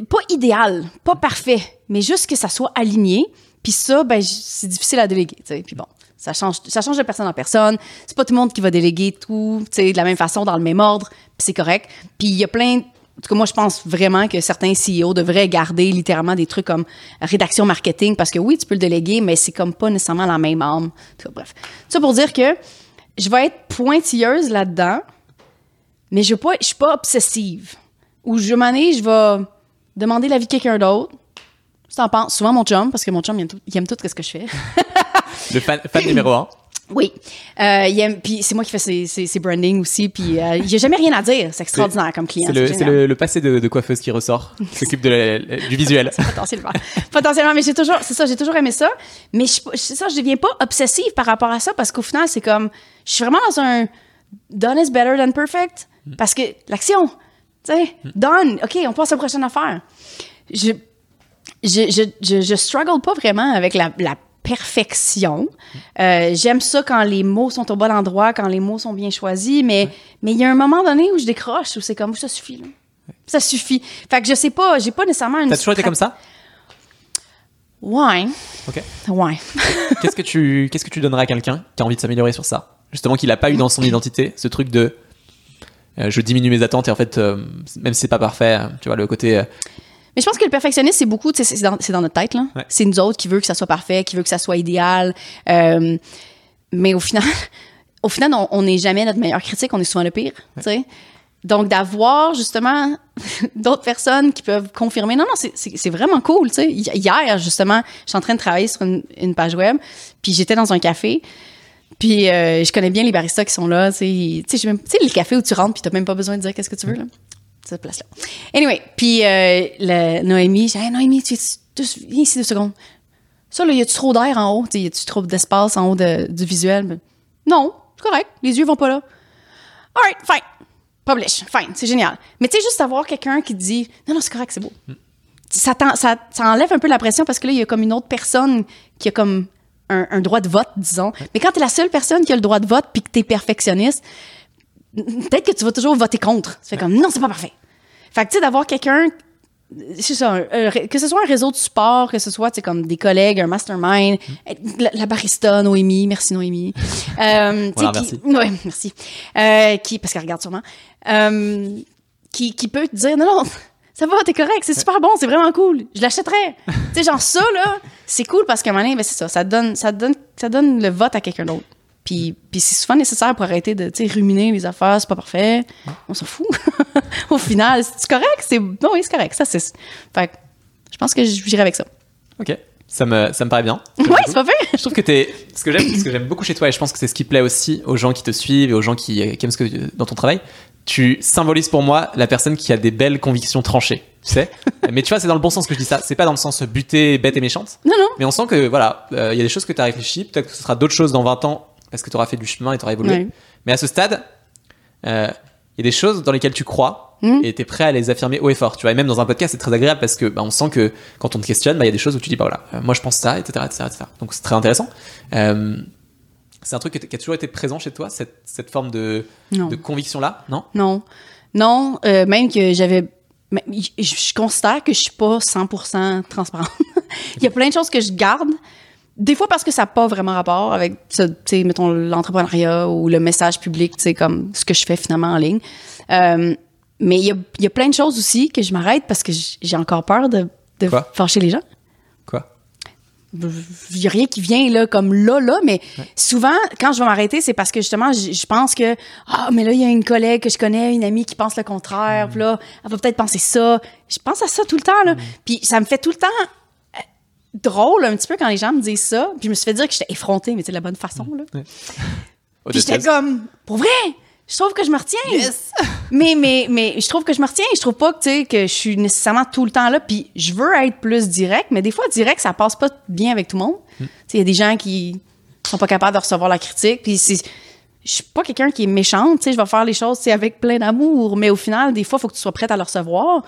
pas idéal, pas parfait, mais juste que ça soit aligné. Puis ça, ben c'est difficile à déléguer, tu sais. Puis bon, ça change, ça change de personne en personne. C'est pas tout le monde qui va déléguer tout, tu sais, de la même façon, dans le même ordre. Puis c'est correct. Puis il y a plein en tout cas, moi, je pense vraiment que certains CEO devraient garder littéralement des trucs comme rédaction marketing parce que oui, tu peux le déléguer, mais c'est comme pas nécessairement la même. En tout cas, bref. Ça pour dire que je vais être pointilleuse là-dedans, mais je ne suis pas obsessive. Ou je m'en ai, je vais demander l'avis de quelqu'un d'autre. Si t'en penses, souvent mon chum, parce que mon chum, il aime tout, il aime tout ce que je fais. Le fan, fan numéro un. Oui. Euh, puis c'est moi qui fais ses, ses, ses branding aussi, puis euh, j'ai jamais rien à dire. C'est extraordinaire comme client. C'est le, passé de, de coiffeuse qui ressort, qui s'occupe de la- la- du visuel. potentiellement. potentiellement, mais j'ai toujours, c'est ça, j'ai toujours aimé ça. Mais je, ça, je deviens pas obsessive par rapport à ça parce qu'au final, c'est comme, je suis vraiment dans un done is better than perfect parce que l'action, tu sais, done, ok, on passe à la prochaine affaire. Je, je, je, je, je struggle pas vraiment avec la, la perfection. Euh, j'aime ça quand les mots sont au bon endroit, quand les mots sont bien choisis, mais mais il y a un moment donné où je décroche, où c'est comme, ça suffit, là. Ça suffit. Fait que je sais pas, j'ai pas nécessairement une. T'as toujours été comme ça? Ouais. Ok. Ouais. Qu'est-ce que tu qu'est-ce que tu donnerais à quelqu'un qui a envie de s'améliorer sur ça? Justement, qu'il a pas eu dans son identité ce truc de euh, je diminue mes attentes et en fait, euh, même si c'est pas parfait, tu vois le côté. euh, Mais je pense que le perfectionnisme, c'est beaucoup, tu c'est dans, notre tête, là. Ouais. C'est nous autres qui veut que ça soit parfait, qui veut que ça soit idéal. Euh, mais au final, au final, on- n'est jamais notre meilleur critique, on est souvent le pire, tu sais. Donc, d'avoir, justement, d'autres personnes qui peuvent confirmer, non, non, c'est- vraiment cool, tu sais. Hier, justement, je suis en train de travailler sur une, une page web, puis j'étais dans un café, puis euh, je connais bien les baristas qui sont là, tu sais. Tu tu le café où tu rentres, puis t'as même pas besoin de dire qu'est-ce que tu veux, là. Cette place-là. Anyway, puis euh, le- Noémie, j'ai hey, Noémie, tu, tu, tu- viens ici deux secondes. Ça, là, y a-tu trop d'air en haut? Y a-tu trop d'espace en haut de- du visuel? Ben, non, c'est correct. Les yeux vont pas là. All right, fine. Publish, fine, c'est génial. Mais tu sais, juste avoir quelqu'un qui dit, non, non, c'est correct, c'est beau. Ça, t'en- ça, ça enlève un peu la pression parce que là, il y a comme une autre personne qui a comme un, un droit de vote, disons. Mais quand tu es la seule personne qui a le droit de vote puis que tu es perfectionniste, peut-être que tu vas toujours voter contre. Tu fais comme, non, c'est pas parfait. Fait que, tu sais, d'avoir quelqu'un, c'est ça, que ce soit un réseau de support, que ce soit, tu sais, comme des collègues, un mastermind, la, la barista, Noémie, merci Noémie. Euh, tu sais, Voilà, qui- ouais, merci. Euh, qui, parce qu'elle regarde sûrement. Euh, qui, qui peut te dire, non, non, ça va, t'es correct, c'est super bon, c'est vraiment cool, je l'achèterais. tu sais, genre ça, là, c'est cool parce qu'à un moment donné, ben, c'est ça, ça donne, ça donne, ça donne le vote à quelqu'un d'autre. Puis, puis c'est souvent nécessaire pour arrêter de ruminer les affaires, c'est pas parfait. On s'en fout. Au final, c'est correct, c'est non, oui, c'est correct. Ça, c'est. Fait que je pense que j'irai avec ça. Ok. Ça me, ça me paraît bien. Ouais, c'est pas fait. Je trouve que t'es. Ce que j'aime, ce que j'aime beaucoup chez toi, et je pense que c'est ce qui plaît aussi aux gens qui te suivent et aux gens qui, qui aiment ce que, dans ton travail, tu symbolises pour moi la personne qui a des belles convictions tranchées. Tu sais Mais tu vois, c'est dans le bon sens que je dis ça. C'est pas dans le sens butée, bête et méchante. Non, non. Mais on sent que, voilà, euh, il y a des choses que tu as réfléchi. Peut-être que ce sera d'autres choses dans 20 ans parce que tu auras fait du chemin et tu auras évolué. Ouais. Mais à ce stade, euh, il y a des choses dans lesquelles tu crois Mhm. et tu es prêt à les affirmer haut et fort. Tu vois, et même dans un podcast, c'est très agréable parce que bah, on sent que quand on te questionne, bah, il y a des choses où tu dis, bah voilà, euh, moi je pense ça, etc. etc., etc. Donc c'est très intéressant. Euh, c'est un truc qui a- toujours été présent chez toi, cette, cette forme de, de conviction-là, non? Non. Non, même que j'avais. Je, je considère que je suis pas 100% transparente. Il y a plein de choses que je garde. Des fois parce que ça n'a pas vraiment rapport avec, ça, tu sais, mettons, l'entrepreneuriat ou le message public, tu sais, comme ce que je fais finalement en ligne. Euh, mais il y a, y a plein de choses aussi que je m'arrête parce que j'ai encore peur de, de Quoi? fâcher les gens. Quoi? Il y a rien qui vient là comme là là mais souvent quand je vais m'arrêter c'est parce que justement je, pense que ah mais là il y a une collègue que je connais une amie qui pense le contraire puis là elle va peut-être penser ça je pense à ça tout le temps là puis ça me fait tout le temps drôle un petit peu quand les gens me disent ça puis je me suis fait dire que j'étais effrontée mais c'est de la bonne façon là puis j'étais comme pour vrai? Je trouve que je me retiens mais, mais, mais je trouve que je me retiens. Je trouve pas que, tu sais, que je suis nécessairement tout le temps là. Puis je veux être plus direct, mais des fois, direct, ça passe pas bien avec tout le monde. Tu sais, il y a des gens qui sont pas capables de recevoir la critique. Puis c'est. Je suis pas quelqu'un qui est méchante, tu sais, je vais faire les choses avec plein d'amour, mais au final, des fois, il faut que tu sois prête à le recevoir.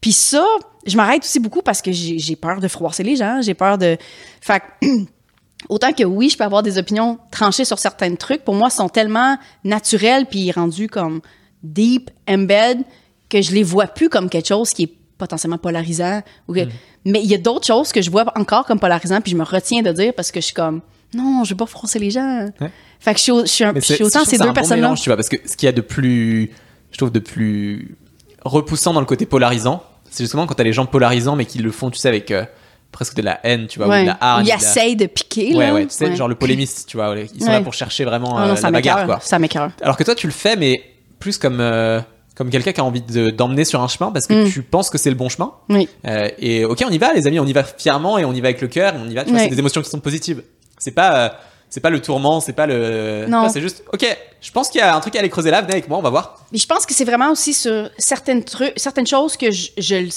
Puis ça, je m'arrête aussi beaucoup parce que j'ai peur de froisser les gens, j'ai peur de... Fait que Autant que oui, je peux avoir des opinions tranchées sur certains trucs, pour moi, sont tellement naturels puis rendus comme deep, embed, que je les vois plus comme quelque chose qui est potentiellement polarisant. ou que- Mais il y a d'autres choses que je vois encore comme polarisant puis je me retiens de dire parce que je suis comme non, je veux pas froncer les gens. Ouais. Fait que je suis, je suis, un- je suis autant je ces deux bon personnes-là. mélange, tu vois, parce que ce qu'il y a de plus, je trouve, de plus repoussant dans le côté polarisant, c'est justement quand t'as les gens polarisants, mais qui le font, tu sais, avec euh, presque de la haine, tu vois, ou Ouais. de la hargne. Ils ou essayent de piquer. Ouais, là. ouais, tu sais, Ouais. genre le polémiste, tu vois, ils sont là pour chercher vraiment Ah euh, non, la bagarre, quoi. Ça m'écoeure. Alors que toi, tu le fais, mais plus comme, euh, comme quelqu'un qui a envie de- d'emmener sur un chemin parce que Mm. tu penses que c'est le bon chemin. Oui. Euh, et ok, on y va, les amis, on y va fièrement et on y va avec le cœur et on y va. Tu vois, Ouais. c'est des émotions qui sont positives. C'est pas, euh, c'est pas le tourment, c'est pas le. Non. C'est juste, ok, je pense qu'il y a un truc à aller creuser là. Venez avec moi, on va voir. Mais je pense que c'est vraiment aussi sur certaines certaines choses que je, je, le,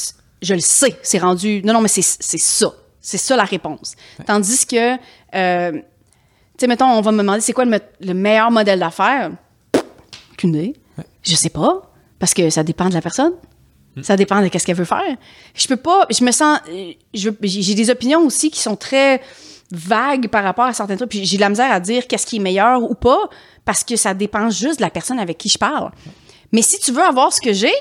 je le sais. C'est rendu. Non, non, mais c'est c'est ça. C'est ça la réponse. Tandis que, euh, tu sais, mettons, on va me demander c'est quoi le, me- le meilleur modèle d'affaires. Aucune idée. Je sais pas. Parce que ça dépend de la personne. Ça dépend de qu'est-ce qu'elle veut faire. Je peux pas. Je me sens. euh, j'ai des opinions aussi qui sont très vagues par rapport à certains trucs. Puis j'ai de la misère à dire qu'est-ce qui est meilleur ou pas parce que ça dépend juste de la personne avec qui je parle. Mais si tu veux avoir ce que j'ai,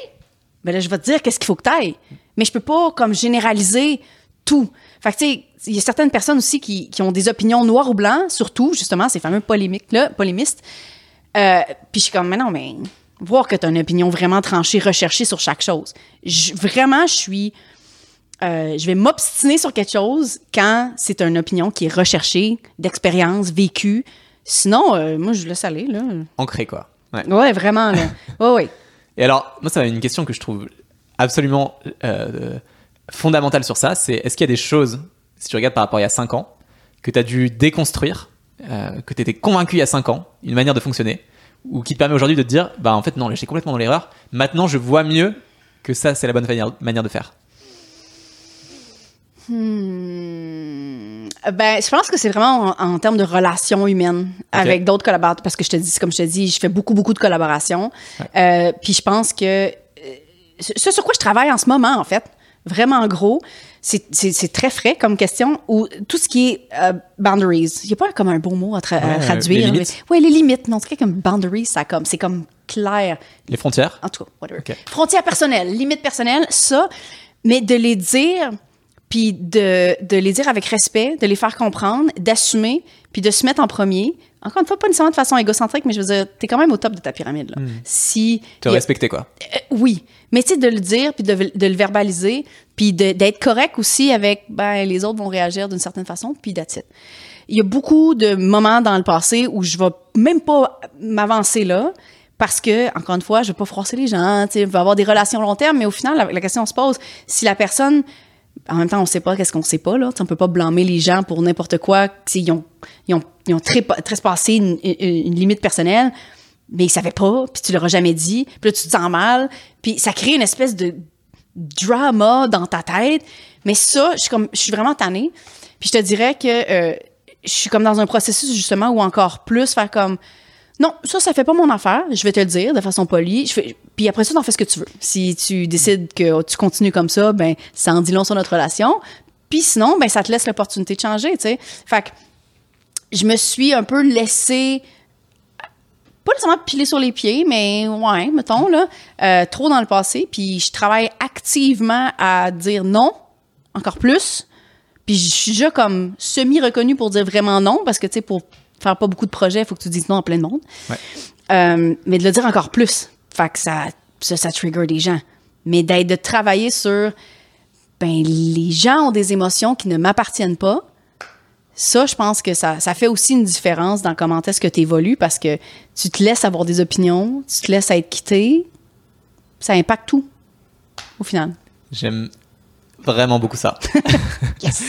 ben là, je vais te dire qu'est-ce qu'il faut que tu. Mais je peux pas, comme, généraliser tout. Fait que, tu sais, il y a certaines personnes aussi qui, ont des opinions noires ou blancs, surtout, justement, ces fameux polémiques-là, polémistes. Euh, puis je suis comme, mais non, mais voir que tu as une opinion vraiment tranchée, recherchée sur chaque chose. Vraiment, je suis. Euh, je vais m'obstiner sur quelque chose quand c'est une opinion qui est recherchée, d'expérience, vécue. Sinon, euh, moi, je laisse aller, là. Ancré, quoi? Ouais. Ouais, vraiment, là. Ouais, ouais. Et alors, moi, ça une question que je trouve absolument euh, fondamentale sur ça. C'est est-ce qu'il y a des choses, si tu regardes par rapport à il y a 5 ans, que tu as dû déconstruire, que tu étais convaincu il y a 5 ans, une manière de fonctionner, ou qui te permet aujourd'hui de te dire, bah en fait, non, j'étais complètement dans l'erreur. Maintenant, je vois mieux que ça, c'est la bonne manière de faire. Hmm. Ben, je pense que c'est vraiment en, en termes de relations humaines avec d'autres collaborateurs. Parce que je te dis, comme je te dis, je fais beaucoup, beaucoup de collaborations. Euh, puis je pense que euh, ce sur quoi je travaille en ce moment, en fait, vraiment gros, c'est- très frais comme question, ou tout ce qui est euh, boundaries. Il n'y a pas comme un beau mot à, tra- à Ouais, traduire. les limites. Oui, les limites. Non, c'est comme boundaries, ça comme, c'est comme clair. Les frontières? En tout cas, whatever. Frontières personnelles, limites personnelles, ça, mais de les dire puis de, de les dire avec respect, de les faire comprendre, d'assumer, puis de se mettre en premier. Encore une fois, pas nécessairement de façon égocentrique, mais je veux dire, t'es quand même au top de ta pyramide. Là. Si Te respecter, quoi? euh, oui, mais tu sais, de le dire, puis de, de le verbaliser, puis d'être correct aussi avec, ben, les autres vont réagir d'une certaine façon, puis it. Il y a beaucoup de moments dans le passé où je vais même pas m'avancer là, parce que, encore une fois, je vais pas froisser les gens, tu sais, je vais avoir des relations long terme, mais au final, la, la question se pose, si la personne, en même temps, on sait pas qu'est-ce qu'on sait pas, là, Tu sais, on peut pas blâmer les gens pour n'importe quoi, ils ont, trépa- trespassé une, limite personnelle, mais ils savaient pas, puis tu leur as jamais dit, puis là, tu te sens mal, puis ça crée une espèce de drama dans ta tête. Mais ça, je suis comme, je suis vraiment tannée. Puis je te dirais que euh, je suis comme dans un processus justement où encore plus faire comme, non, ça, ça fait pas mon affaire. Je vais te le dire de façon polie. Je puis après ça, t'en fais ce que tu veux. Si tu décides que tu continues comme ça, ben ça en dit long sur notre relation. Puis sinon, ben ça te laisse l'opportunité de changer, tu sais. Fait que je me suis un peu laissée pas nécessairement piler sur les pieds, mais ouais, mettons, là, euh, trop dans le passé. Puis je travaille activement à dire non, encore plus. Puis je suis déjà comme semi-reconnue pour dire vraiment non, parce que, tu sais, pour faire pas beaucoup de projets, il faut que tu dises non à plein de monde. Ouais. Euh, mais de le dire encore plus. Fait que ça, ça, ça trigger des gens. Mais d'être, de travailler sur, ben, les gens ont des émotions qui ne m'appartiennent pas. Ça, je pense que ça, ça fait aussi une différence dans comment est-ce que tu évolues parce que tu te laisses avoir des opinions, tu te laisses être quitté. Ça impacte tout, au final. J'aime vraiment beaucoup ça. Yes!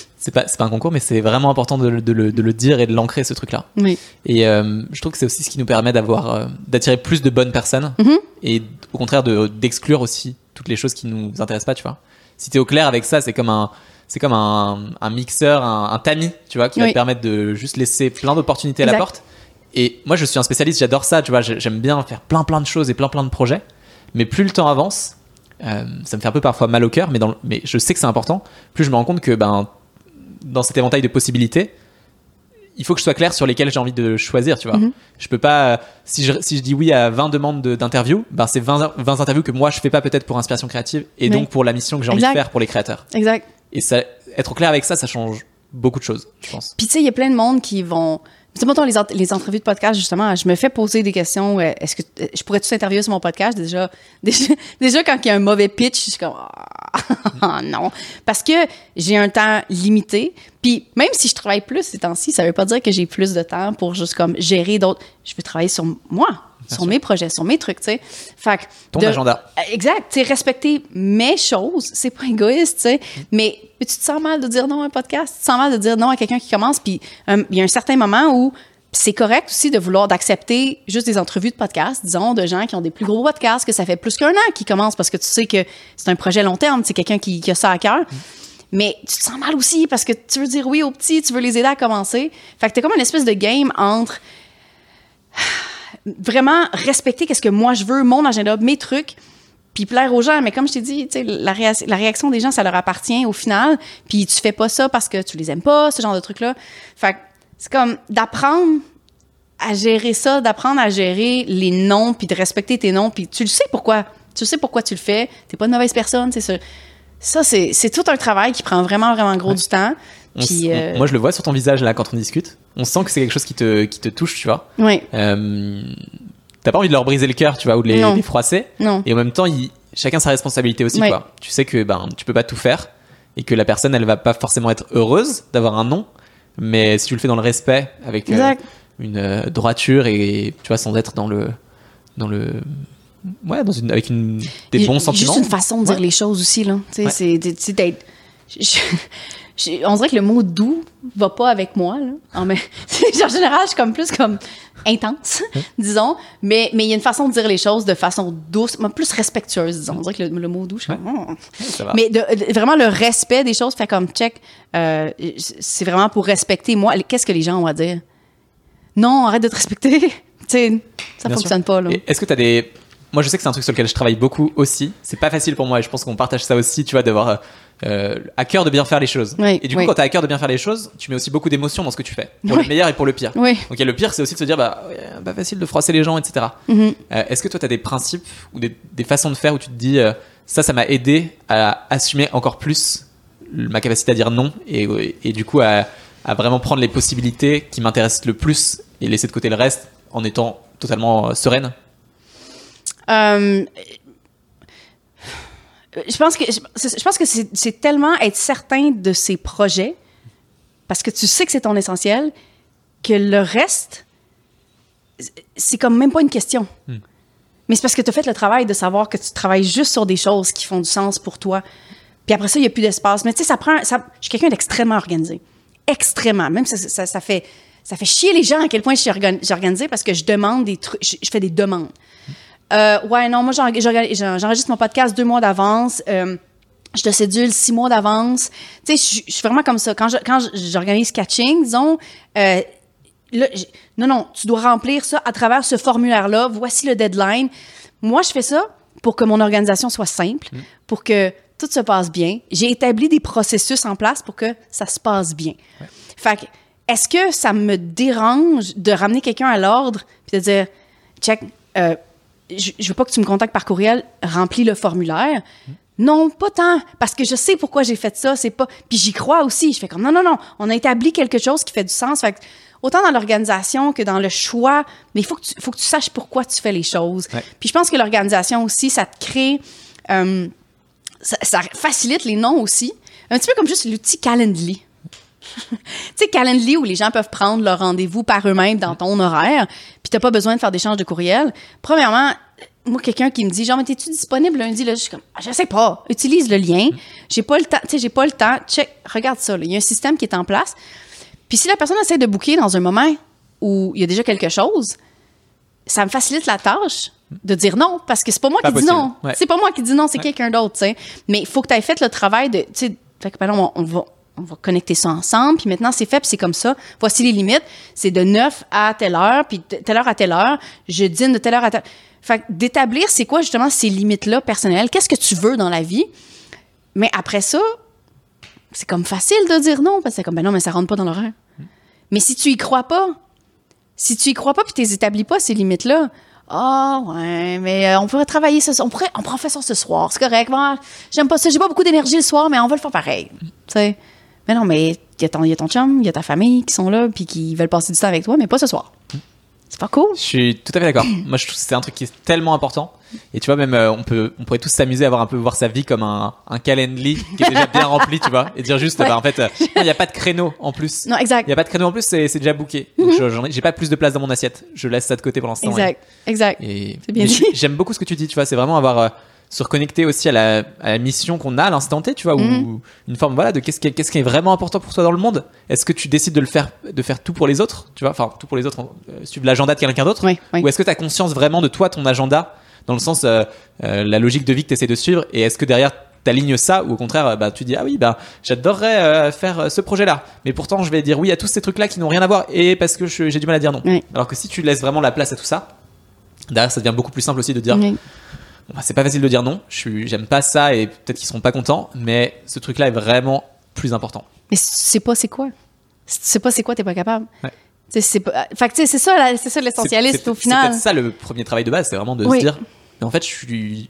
C'est pas, pas un concours, mais c'est vraiment important de, le- de le, de le dire et de l'ancrer, ce truc-là. Oui. Et euh, je trouve que c'est aussi ce qui nous permet d'avoir, euh, d'attirer plus de bonnes personnes Mhm. et au contraire de, d'exclure aussi toutes les choses qui nous intéressent pas, tu vois. Si t'es au clair avec ça, c'est comme un, c'est comme un, un mixeur, un, un tamis, tu vois, qui va te permettre de juste laisser plein d'opportunités à la porte. Et moi, je suis un spécialiste, j'adore ça, tu vois, j'ai- j'aime bien faire plein plein de choses et plein plein de projets. Mais plus le temps avance, euh, ça me fait un peu parfois mal au cœur, mais, dans le- mais je sais que c'est important. Plus je me rends compte que ben, dans cet éventail de possibilités, il faut que je sois clair sur lesquelles j'ai envie de choisir, tu vois. Mhm. Je peux pas, si je, si je dis oui à 20 demandes de- d'interviews, ben c'est 20, 20 interviews que moi je fais pas peut-être pour Inspiration Créative et Oui. donc pour la mission que j'ai envie de faire pour les créateurs. Exact. Et ça, être clair avec ça, ça change beaucoup de choses, je pense. Puis tu sais, il y a plein de monde qui vont. Tu mettons les, les entrevues de podcast, justement, je me fais poser des questions. euh, Est-ce que euh, je pourrais-tu t'interviewer sur mon podcast? Déjà, déjà, déjà, quand il y a un mauvais pitch, je suis comme, ah non. Parce que j'ai un temps limité. Puis même si je travaille plus ces temps-ci, ça veut pas dire que j'ai plus de temps pour juste comme gérer d'autres. Je veux travailler sur moi, sûr. mes projets, sur mes trucs, tu sais. Fait que Ton de- agenda. Exact. Tu sais, respecter mes choses, c'est pas égoïste, tu sais. Mais, mais tu te sens mal de dire non à un podcast? Tu te sens mal de dire non à quelqu'un qui commence. Puis il y a un certain moment où c'est correct aussi de vouloir d'accepter juste des entrevues de podcast, disons, de gens qui ont des plus gros podcasts, que ça fait plus qu'un an qu'ils commencent parce que tu sais que c'est un projet long terme, c'est quelqu'un qui, qui a ça à cœur. Mais tu te sens mal aussi parce que tu veux dire oui aux petits, tu veux les aider à commencer. Fait que t'es comme une espèce de game entre vraiment respecter qu'est-ce que moi je veux, mon agenda, mes trucs, puis plaire aux gens. Mais comme je t'ai dit, la, réa- la réaction des gens, ça leur appartient au final. Puis tu fais pas ça parce que tu les aimes pas, ce genre de trucs-là. Fait c'est comme d'apprendre à gérer ça, d'apprendre à gérer les noms, puis de respecter tes noms, puis tu le sais pourquoi. Tu sais pourquoi tu le fais. T'es pas une mauvaise personne, c'est ça. Ça, c'est c'est tout un travail qui prend vraiment, vraiment gros du temps. Puis, euh, moi, je le vois sur ton visage là quand on discute. On sent que c'est quelque chose qui te, qui te touche, tu vois. oui, Euh, T'as pas envie de leur briser le cœur, tu vois, ou de les, les froisser. non. Et en même temps, il- chacun sa responsabilité aussi, Ouais. quoi. Tu sais que ben, tu peux pas tout faire et que la personne, elle va pas forcément être heureuse d'avoir un nom, mais si tu le fais dans le respect, avec euh, une euh, droiture et tu vois, sans être dans le, dans le, ouais, dans une, avec une, des bons sentiments. Juste une façon de dire Ouais. les choses aussi, là. Tu sais, Ouais. c'est d'être. je- je- on dirait que le mot doux va pas avec moi, là. En, mais, en général, je suis comme plus comme intense, disons. Mais mais il y a une façon de dire les choses de façon douce, plus respectueuse, disons. On dirait que le, le mot doux, je suis comme. Oh. Va. Mais de, de- vraiment le respect des choses, fait comme check, euh, c'est vraiment pour respecter moi. Qu'est-ce que les gens ont à dire? Non, arrête de te respecter. ça Bien fonctionne pas, là. Et Est-ce que tu as des. Moi, je sais que c'est un truc sur lequel je travaille beaucoup aussi. C'est pas facile pour moi et je pense qu'on partage ça aussi, tu vois, d'avoir euh, à cœur de bien faire les choses. Oui, et du coup, oui. quand tu as à cœur de bien faire les choses, tu mets aussi beaucoup d'émotions dans ce que tu fais, pour Oui. le meilleur et pour le pire. Donc, il y a le pire, c'est aussi de se dire, bah, pas facile de froisser les gens, etc. Mhm. Euh, Est-ce que toi, tu as des principes ou des, des façons de faire où tu te dis, euh, ça, ça m'a aidé à assumer encore plus ma capacité à dire non et, et du coup à, à, vraiment prendre les possibilités qui m'intéressent le plus et laisser de côté le reste en étant totalement sereine? Euh, je pense que, je pense que c'est tellement être certain de ses projets, parce que tu sais que c'est ton essentiel, que le reste, c'est comme même pas une question. Hmm. Mais c'est parce que tu as fait le travail de savoir que tu travailles juste sur des choses qui font du sens pour toi. Puis après ça, il n'y a plus d'espace. Mais tu sais, ça prend. Ça, je suis quelqu'un d'extrêmement organisé. Extrêmement. Même ça, ça, fait, ça fait chier les gens à quel point je suis organisé parce que je demande des trucs. Je, fais des demandes. Euh, ouais, non, moi, j'enregistre mon podcast deux mois d'avance. Euh, je te sédule six mois d'avance. Tu sais, je suis vraiment comme ça. Quand j'organise catching, disons, euh, non, non, tu dois remplir ça à travers ce formulaire-là. Voici le deadline. Moi, je fais ça pour que mon organisation soit simple, mm. pour que tout se passe bien. J'ai établi des processus en place pour que ça se passe bien. Fait que, est-ce que ça me dérange de ramener quelqu'un à l'ordre puis de dire, check, euh, je, je veux pas que tu me contactes par courriel, remplis le formulaire. Non, pas tant, parce que je sais pourquoi j'ai fait ça, c'est pas... Puis j'y crois aussi, je fais comme, non, non, non, on a établi quelque chose qui fait du sens, fait autant dans l'organisation que dans le choix, mais il faut que tu, faut que tu saches pourquoi tu fais les choses. Puis je pense que l'organisation aussi, ça te crée... Euh, ça, ça, facilite les noms aussi. Un petit peu comme juste l'outil Calendly. Tu sais, Calendly, où les gens peuvent prendre leur rendez-vous par eux-mêmes dans ton horaire, puis t'as pas besoin de faire d'échange de courriel. Premièrement, moi, quelqu'un qui me dit, genre, mais t'es-tu disponible lundi? Là, je suis comme, ah, je sais pas. Utilise le lien. J'ai pas le temps. Tu sais, j'ai pas le temps. Check. Regarde ça. Il y a un système qui est en place. Puis si la personne essaie de booker dans un moment où il y a déjà quelque chose, ça me facilite la tâche de dire non parce que c'est pas moi qui dis non. C'est pas moi qui dis non, c'est quelqu'un d'autre, tu sais. Mais il faut que tu aies fait le travail de, tu sais, fait que, on, on va on va connecter ça ensemble, puis maintenant c'est fait, puis c'est comme ça. Voici les limites. C'est de 9 à telle heure, puis de telle heure à telle heure. Je dîne de telle heure à telle Fait d'établir c'est quoi justement ces limites-là personnelles. Qu'est-ce que tu veux dans la vie? Mais après ça, c'est comme facile de dire non, parce que c'est comme, ben non, mais ça rentre pas dans l'horaire. Mais si tu y crois pas, si tu y crois pas, puis tu établis pas ces limites-là, ah, ouais, mais euh, on pourrait travailler ce On pourrait, on pourrait faire ça ce soir. C'est correct. J'aime pas ça. J'ai pas beaucoup d'énergie le soir, mais on va le faire pareil. Tu sais. Mais non, mais il y, a ton, y a ton chum, il y a ta famille qui sont là, puis qui veulent passer du temps avec toi, mais pas ce soir. C'est pas cool. Je suis tout à fait d'accord. Moi, je trouve que c'est un truc qui est tellement important. Et tu vois, même, euh, on, peut, on pourrait tous s'amuser à avoir un peu, voir sa vie comme un, un calendly qui est déjà bien rempli, tu vois. Et dire juste, bah, en fait, euh, il n'y a pas de créneau en plus. Non, exact. Il n'y a pas de créneau en plus, c'est, déjà booké. Mm J'ai pas plus de place dans mon assiette. Je laisse ça de côté pour l'instant. Exact, exact. c'est bien dit. J'aime beaucoup ce que tu dis, tu vois. C'est vraiment avoir. Euh, se reconnecter aussi à la, à la mission qu'on a à l'instant T, tu vois, ou mhm. une forme voilà de qu'est-ce qui, qu'est-ce qui est vraiment important pour toi dans le monde? Est-ce que tu décides de le faire, de faire tout pour les autres, tu vois, enfin tout pour les autres, euh, suivre l'agenda de quelqu'un d'autre, ou est-ce que tu as conscience vraiment de toi, ton agenda, dans le sens euh, euh, la logique de vie que tu essaies de suivre, et est-ce que derrière t'alignes ça ou au contraire bah tu dis ah oui bah j'adorerais faire ce projet là mais pourtant je vais dire oui à tous ces trucs là qui n'ont rien à voir et parce que j'ai du mal à dire non. Alors que si tu laisses vraiment la place à tout ça derrière ça devient beaucoup plus simple aussi de dire bah, c'est pas facile de dire non. Je j'aime pas ça et peut-être qu'ils seront pas contents, mais ce truc-là est vraiment plus important. Mais c'est pas c'est quoi? C'est pas c'est quoi, t'es pas capable? Ouais. C'est c'est ça, c'est ça l'essentialiste au final. C'est ça le premier travail de base, c'est vraiment de se dire, mais en fait, je suis,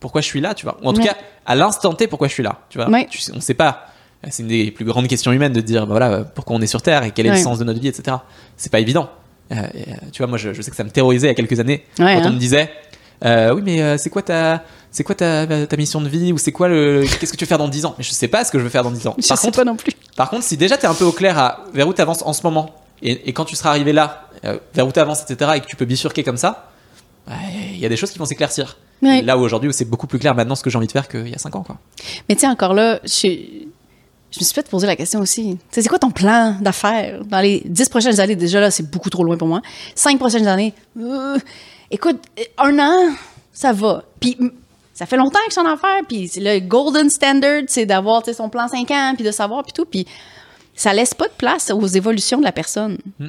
pourquoi je suis là, tu vois? Ou en tout cas, à l'instant T, pourquoi je suis là, tu vois? on sait pas. C'est une des plus grandes questions humaines de dire, bah voilà, pourquoi on est sur Terre et quel est le sens de notre vie, etc. C'est pas évident. Euh, euh, tu vois, moi, je, sais que ça me terrorisait il y a quelques années quand on hein. me disait, euh, oui, mais euh, c'est quoi ta c'est quoi ta, ta, mission de vie ou c'est quoi le qu'est-ce que tu veux faire dans 10 ans? Mais je sais pas ce que je veux faire dans 10 ans. Je par sais contre, pas non plus. Par contre, si déjà tu es un peu au clair à vers où tu avances en ce moment et, et, quand tu seras arrivé là, euh, vers où tu avances, etc., et que tu peux bifurquer comme ça, il y a des choses qui vont s'éclaircir. Là où aujourd'hui, c'est beaucoup plus clair maintenant ce que j'ai envie de faire qu'il y a 5 ans. Quoi. Mais tiens, encore là, je, je me suis fait poser la question aussi. C'est quoi ton plan d'affaires dans les 10 prochaines années? Déjà là, c'est beaucoup trop loin pour moi. 5 prochaines années, écoute, un an, ça va. Puis ça fait longtemps que je suis en affaires, puis le golden standard, c'est d'avoir son plan 5 ans, puis de savoir, puis tout. Puis ça laisse pas de place aux évolutions de la personne. Mm.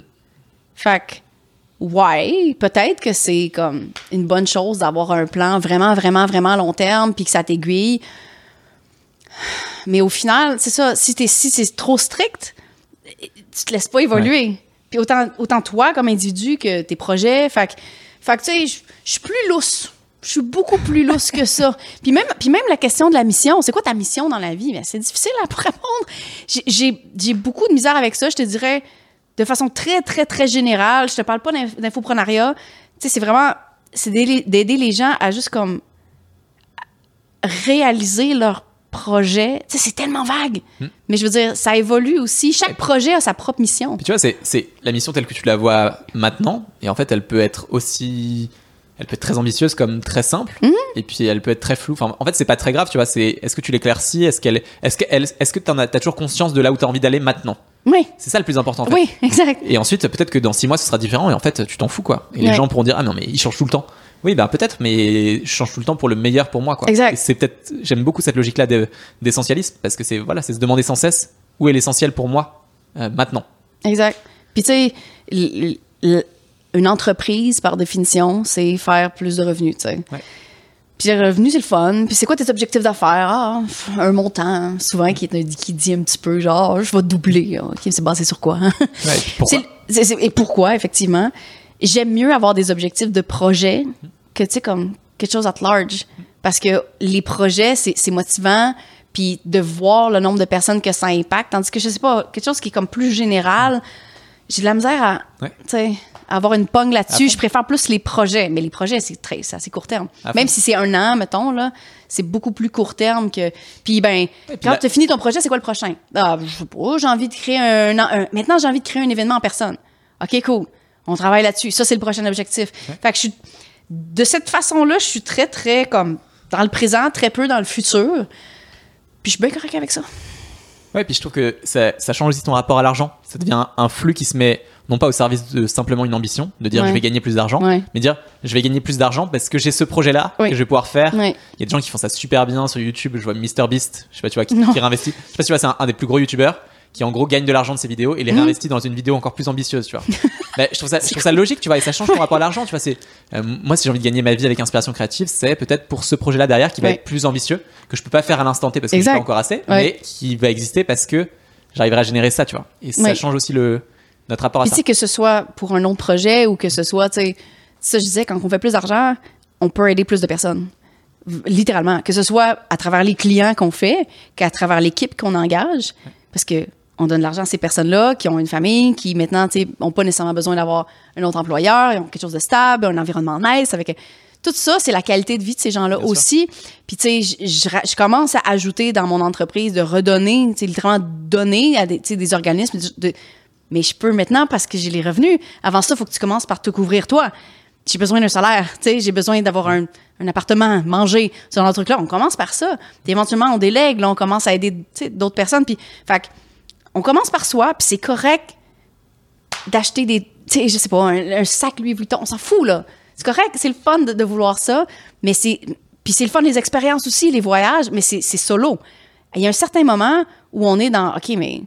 Fait que, ouais, peut-être que c'est comme une bonne chose d'avoir un plan vraiment, vraiment, vraiment long terme, puis que ça t'aiguille. Mais au final, c'est ça, si, es, si c'est trop strict, tu te laisses pas évoluer. Puis autant, autant toi comme individu que tes projets. Fait que, fait que tu sais, je suis plus lousse. je suis beaucoup plus lousse que ça. Puis même, puis même la question de la mission, c'est quoi ta mission dans la vie? Ben, c'est difficile à répondre. J'ai- J'ai j'ai beaucoup de misère avec ça, je te dirais, de façon très, très, très générale. Je te parle pas d'inf- d'infoprenariat. Tu sais, c'est vraiment, c'est d'aider d'aider les gens à juste comme réaliser leur projet. Tu sais, c'est tellement vague. Mais je veux dire, ça évolue aussi. Chaque projet a sa propre mission. Puis tu vois, c'est, la mission telle que tu la vois maintenant, et en fait, elle peut être aussi. Elle peut être très ambitieuse comme très simple, Mhm. et puis elle peut être très floue. Enfin, en fait, c'est pas très grave, tu vois. C'est est-ce que tu l'éclaircis Est-ce qu'elle, est-ce que, elle- est-ce que as, t'as toujours conscience de là où t'as envie d'aller maintenant? Oui, C'est ça le plus important. En fait. oui, exact. Et ensuite, peut-être que dans six mois, ce sera différent, et en fait, tu t'en fous, quoi. Et les gens pourront dire, ah non, mais il change tout le temps. Oui, ben peut-être, mais je change tout le temps pour le meilleur pour moi, quoi. Exact. C'est peut-être, j'aime beaucoup cette logique-là de- d'essentialisme, parce que c'est voilà, c'est se demander sans cesse où est l'essentiel pour moi euh, maintenant. Exact. Puis tu sais, une entreprise, par définition, c'est faire plus de revenus, tu sais. Ouais. Puis les revenus, c'est le fun. Puis c'est quoi tes objectifs d'affaires? Ah, un montant, souvent, qui, qui dit un petit peu, genre, je vais doubler. OK, c'est basé sur quoi? Ouais, et c'est- et pourquoi, effectivement? J'aime mieux avoir des objectifs de projet que, tu sais, comme quelque chose at large. Parce que les projets, c'est c'est motivant, puis de voir le nombre de personnes que ça impacte. Tandis que, je sais pas, quelque chose qui est comme plus général, j'ai de la misère à, Ouais. tu sais, avoir une pogne là-dessus. Je préfère plus les projets. Mais les projets, c'est très, c'est assez court terme. À Même fond. si c'est un an, mettons, là, c'est beaucoup plus court terme que. Puis, ben, puis quand la- tu as fini ton projet, c'est quoi le prochain? Ah, je sais pas, j'ai envie de créer un, un- Maintenant, j'ai envie de créer un événement en personne. OK, cool. On travaille là-dessus. Ça, c'est le prochain objectif. Fait que je suis. De cette façon-là, je suis très, très comme dans le présent, très peu dans le futur. Puis je suis bien correct avec ça. Ouais, puis je trouve que ça, ça change aussi ton rapport à l'argent. Ça devient un flux qui se met non pas au service de simplement une ambition, de dire Ouais. je vais gagner plus d'argent, Ouais. mais dire je vais gagner plus d'argent parce que j'ai ce projet-là Oui. que je vais pouvoir faire. Il y a des gens qui font ça super bien sur YouTube. Je vois MrBeast, je sais pas, tu vois, qui, qui réinvestit. Je sais pas, si tu vois, c'est un, un des plus gros YouTubeurs qui en gros gagne de l'argent de ses vidéos et les Mhm. réinvestit dans une vidéo encore plus ambitieuse, tu vois. Je trouve ça, je trouve ça logique, tu vois, et ça change ton rapport à l'argent, tu vois. C'est euh, moi, si j'ai envie de gagner ma vie avec inspiration créative, c'est peut-être pour ce projet-là derrière qui va Ouais. être plus ambitieux que je peux pas faire à l'instant T parce que je pas encore assez, Ouais. mais qui va exister parce que j'arriverai à générer ça, tu vois. Et ça Ouais. change aussi le notre rapport à Puis ça. que ce soit pour un autre projet ou que ce soit, tu sais, ça je disais, quand on fait plus d'argent, on peut aider plus de personnes. Littéralement. Que ce soit à travers les clients qu'on fait, qu'à travers l'équipe qu'on engage. Parce que on donne de l'argent à ces personnes-là qui ont une famille, qui maintenant, tu sais, n'ont pas nécessairement besoin d'avoir un autre employeur, ils ont quelque chose de stable, un environnement nice, avec tout ça, c'est la qualité de vie de ces gens-là aussi. Puis, tu sais, je- je ra- je commence à ajouter dans mon entreprise de redonner, tu sais, littéralement donner à des, tu sais, des organismes. de- mais je peux maintenant parce que j'ai les revenus. Avant ça, il faut que tu commences par te couvrir toi. J'ai besoin d'un salaire, tu sais, j'ai besoin d'avoir un, un appartement, manger, ce genre de truc-là. On commence par ça. Puis éventuellement, on délègue, là, on commence à aider tu sais, d'autres personnes. Puis, fait on commence par soi, puis c'est correct d'acheter des, tu sais, je sais pas, un, sac Louis Vuitton, on s'en fout, là. C'est correct, c'est le fun de, vouloir ça, mais c'est, puis c'est le fun des expériences aussi, les voyages, mais c'est solo. Il y a un certain moment où on est dans, OK, mais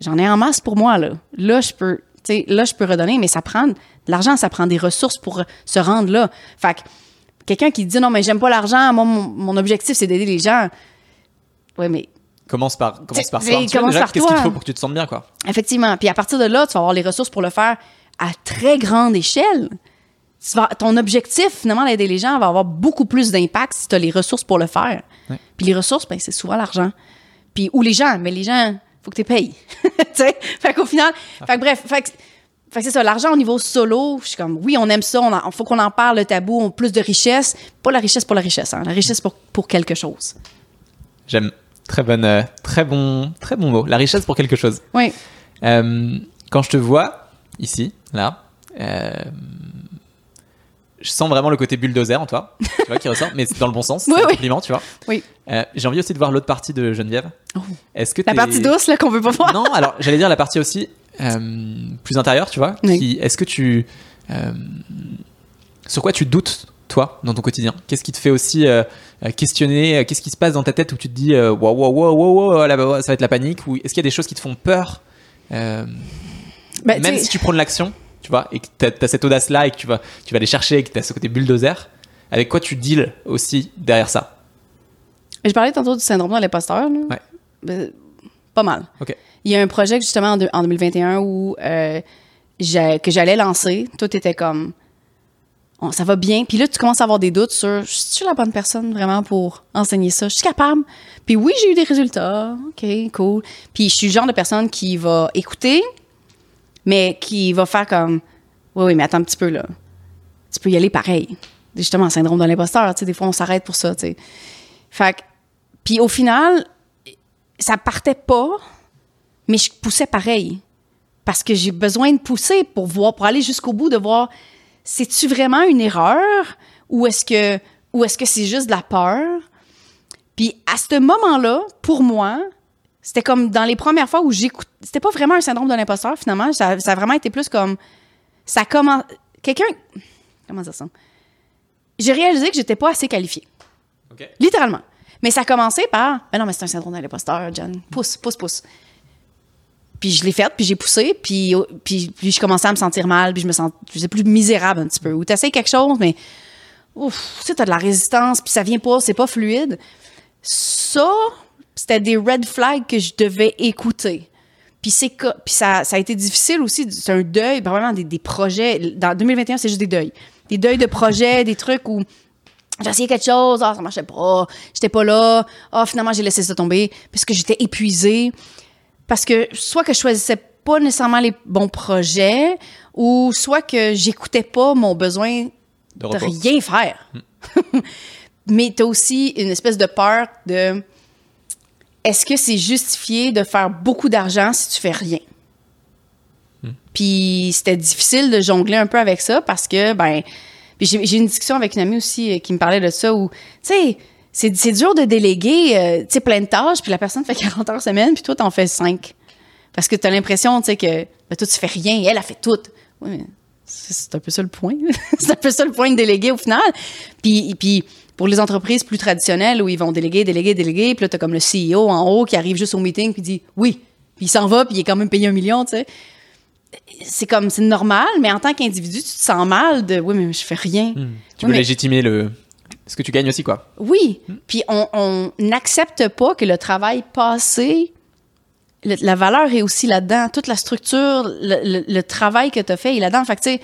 j'en ai en masse pour moi, là. Là, je peux, tu sais, là, je peux redonner, mais ça prend de l'argent, ça prend des ressources pour se rendre là. Fait que, quelqu'un qui dit, non, mais j'aime pas l'argent, moi, mon, mon objectif, c'est d'aider les gens. Oui, mais Commence par commence par par Qu'est-ce qu'il faut pour que tu te sentes bien, quoi. Effectivement. Puis à partir de là, tu vas avoir les ressources pour le faire à très grande échelle. Tu vas- ton objectif, finalement, d'aider les gens, va avoir beaucoup plus d'impact si tu as les ressources pour le faire. Ouais. Puis les ressources, ben, c'est souvent l'argent. Puis, ou les gens, mais les gens, faut que tu payes. tu sais? Fait qu'au final, fait que bref, fait que, fait que c'est ça, l'argent au niveau solo, je suis comme, oui, on aime ça, il faut qu'on en parle, le tabou, on- plus de richesse. Pas la richesse pour la richesse, hein, la richesse pour, pour quelque chose. J'aime. Très bonne, euh, très bon, très bon mot. La richesse pour quelque chose. Oui. Euh, quand je te vois ici, là, euh, je sens vraiment le côté bulldozer en toi, tu vois, qui ressort, mais c'est dans le bon sens, Oui, c'est un oui. compliment, tu vois. Oui. J'ai envie aussi de voir l'autre partie de Geneviève. Oh. Est-ce que La t'es- partie douce, là, qu'on veut pas voir. Non, alors j'allais dire la partie aussi plus intérieure, tu vois. Qui, est-ce que tu, sur quoi tu doutes toi dans ton quotidien Qu'est-ce qui te fait aussi euh, euh, questionner euh, Qu'est-ce qui se passe dans ta tête où tu te dis waouh waouh waouh waouh bah, ça va être la panique Ou est-ce qu'il y a des choses qui te font peur euh, tu même si tu prends de l'action, tu vois, et que tu as, cette audace-là et que tu vas, tu vas aller chercher et que tu as ce côté bulldozer, avec quoi tu deals aussi derrière ça? Je parlais tantôt du syndrome de l'imposteur. Ouais. Ben, pas mal. Il y a un projet justement en, deux- en 2021 où euh, que j'allais lancer. Tout était comme on- ça va bien. Puis là, tu commences à avoir des doutes sur, je suis la bonne personne vraiment pour enseigner ça? Je suis capable? Puis oui, j'ai eu des résultats. OK, cool. Puis je suis le genre de personne qui va écouter, mais qui va faire comme, oui, oui, mais attends un petit peu, là. Tu peux y aller pareil. Justement, syndrome de l'imposteur, tu sais, des fois, on s'arrête pour ça, tu puis au final, ça partait pas, mais je poussais pareil. Parce que j'ai besoin de pousser pour voir, pour aller jusqu'au bout, de voir, c'est-tu vraiment une erreur ou est-ce que, ou est-ce que c'est juste de la peur? Puis à ce moment-là, pour moi, c'était comme dans les premières fois où j'écoute, c'était pas vraiment un syndrome de l'imposteur finalement, ça, ça a vraiment été plus comme, ça commence, quelqu'un, comment ça? J'ai réalisé que j'étais pas assez qualifiée. Ok. Littéralement. Mais ça a commencé par Ben non, mais c'est un syndrome de l'imposteur, John. Pousse, pousse, pousse. Puis je l'ai fait, puis j'ai poussé, puis, puis, puis je commençais à me sentir mal, puis je me faisais plus misérable un petit peu. Ou t'essayes quelque chose, mais ouf, tu sais, t'as de la résistance, puis ça vient pas, c'est pas fluide. Ça, c'était des red flags que je devais écouter. Puis c'est puis ça, ça a été difficile aussi. C'est un deuil, vraiment des, des projets. Dans 2021, c'est juste des deuils. Des deuils de projets, des trucs où j'ai essayé quelque chose, ah, ça marchait pas, j'étais pas là, ah, finalement, j'ai laissé ça tomber parce que j'étais épuisée. Parce que soit que je choisissais pas nécessairement les bons projets, ou soit que j'écoutais pas mon besoin De rien faire. Mais t'as aussi une espèce de peur de est-ce que c'est justifié de faire beaucoup d'argent si tu fais rien? Puis c'était difficile de jongler un peu avec ça parce que, ben, j'ai une discussion avec une amie aussi euh, qui me parlait de ça où, tu sais, c'est c'est dur de déléguer, euh, tu sais, plein de tâches, puis la personne fait 40 heures semaine, puis toi, t'en fais 5. Parce que t'as l'impression, tu sais, que ben, toi, tu fais rien, elle a fait tout. Oui, mais c'est un peu ça le point. c'est un peu ça le point de déléguer au final. Puis, puis pour les entreprises plus traditionnelles où ils vont déléguer, déléguer, déléguer, puis là, t'as comme le CEO en haut qui arrive juste au meeting puis dit oui, puis il s'en va, puis il est quand même payé un million, tu sais. C'est comme, c'est normal, mais en tant qu'individu, tu te sens mal de oui, mais je fais rien. Tu Oui, peux mais- légitimer le... ce que tu gagnes aussi, quoi? Oui. Puis on- n'accepte pas que le travail passé, le- la valeur est aussi là-dedans. Toute la structure, le, le- le travail que tu as fait est là-dedans. Fait que, tu sais,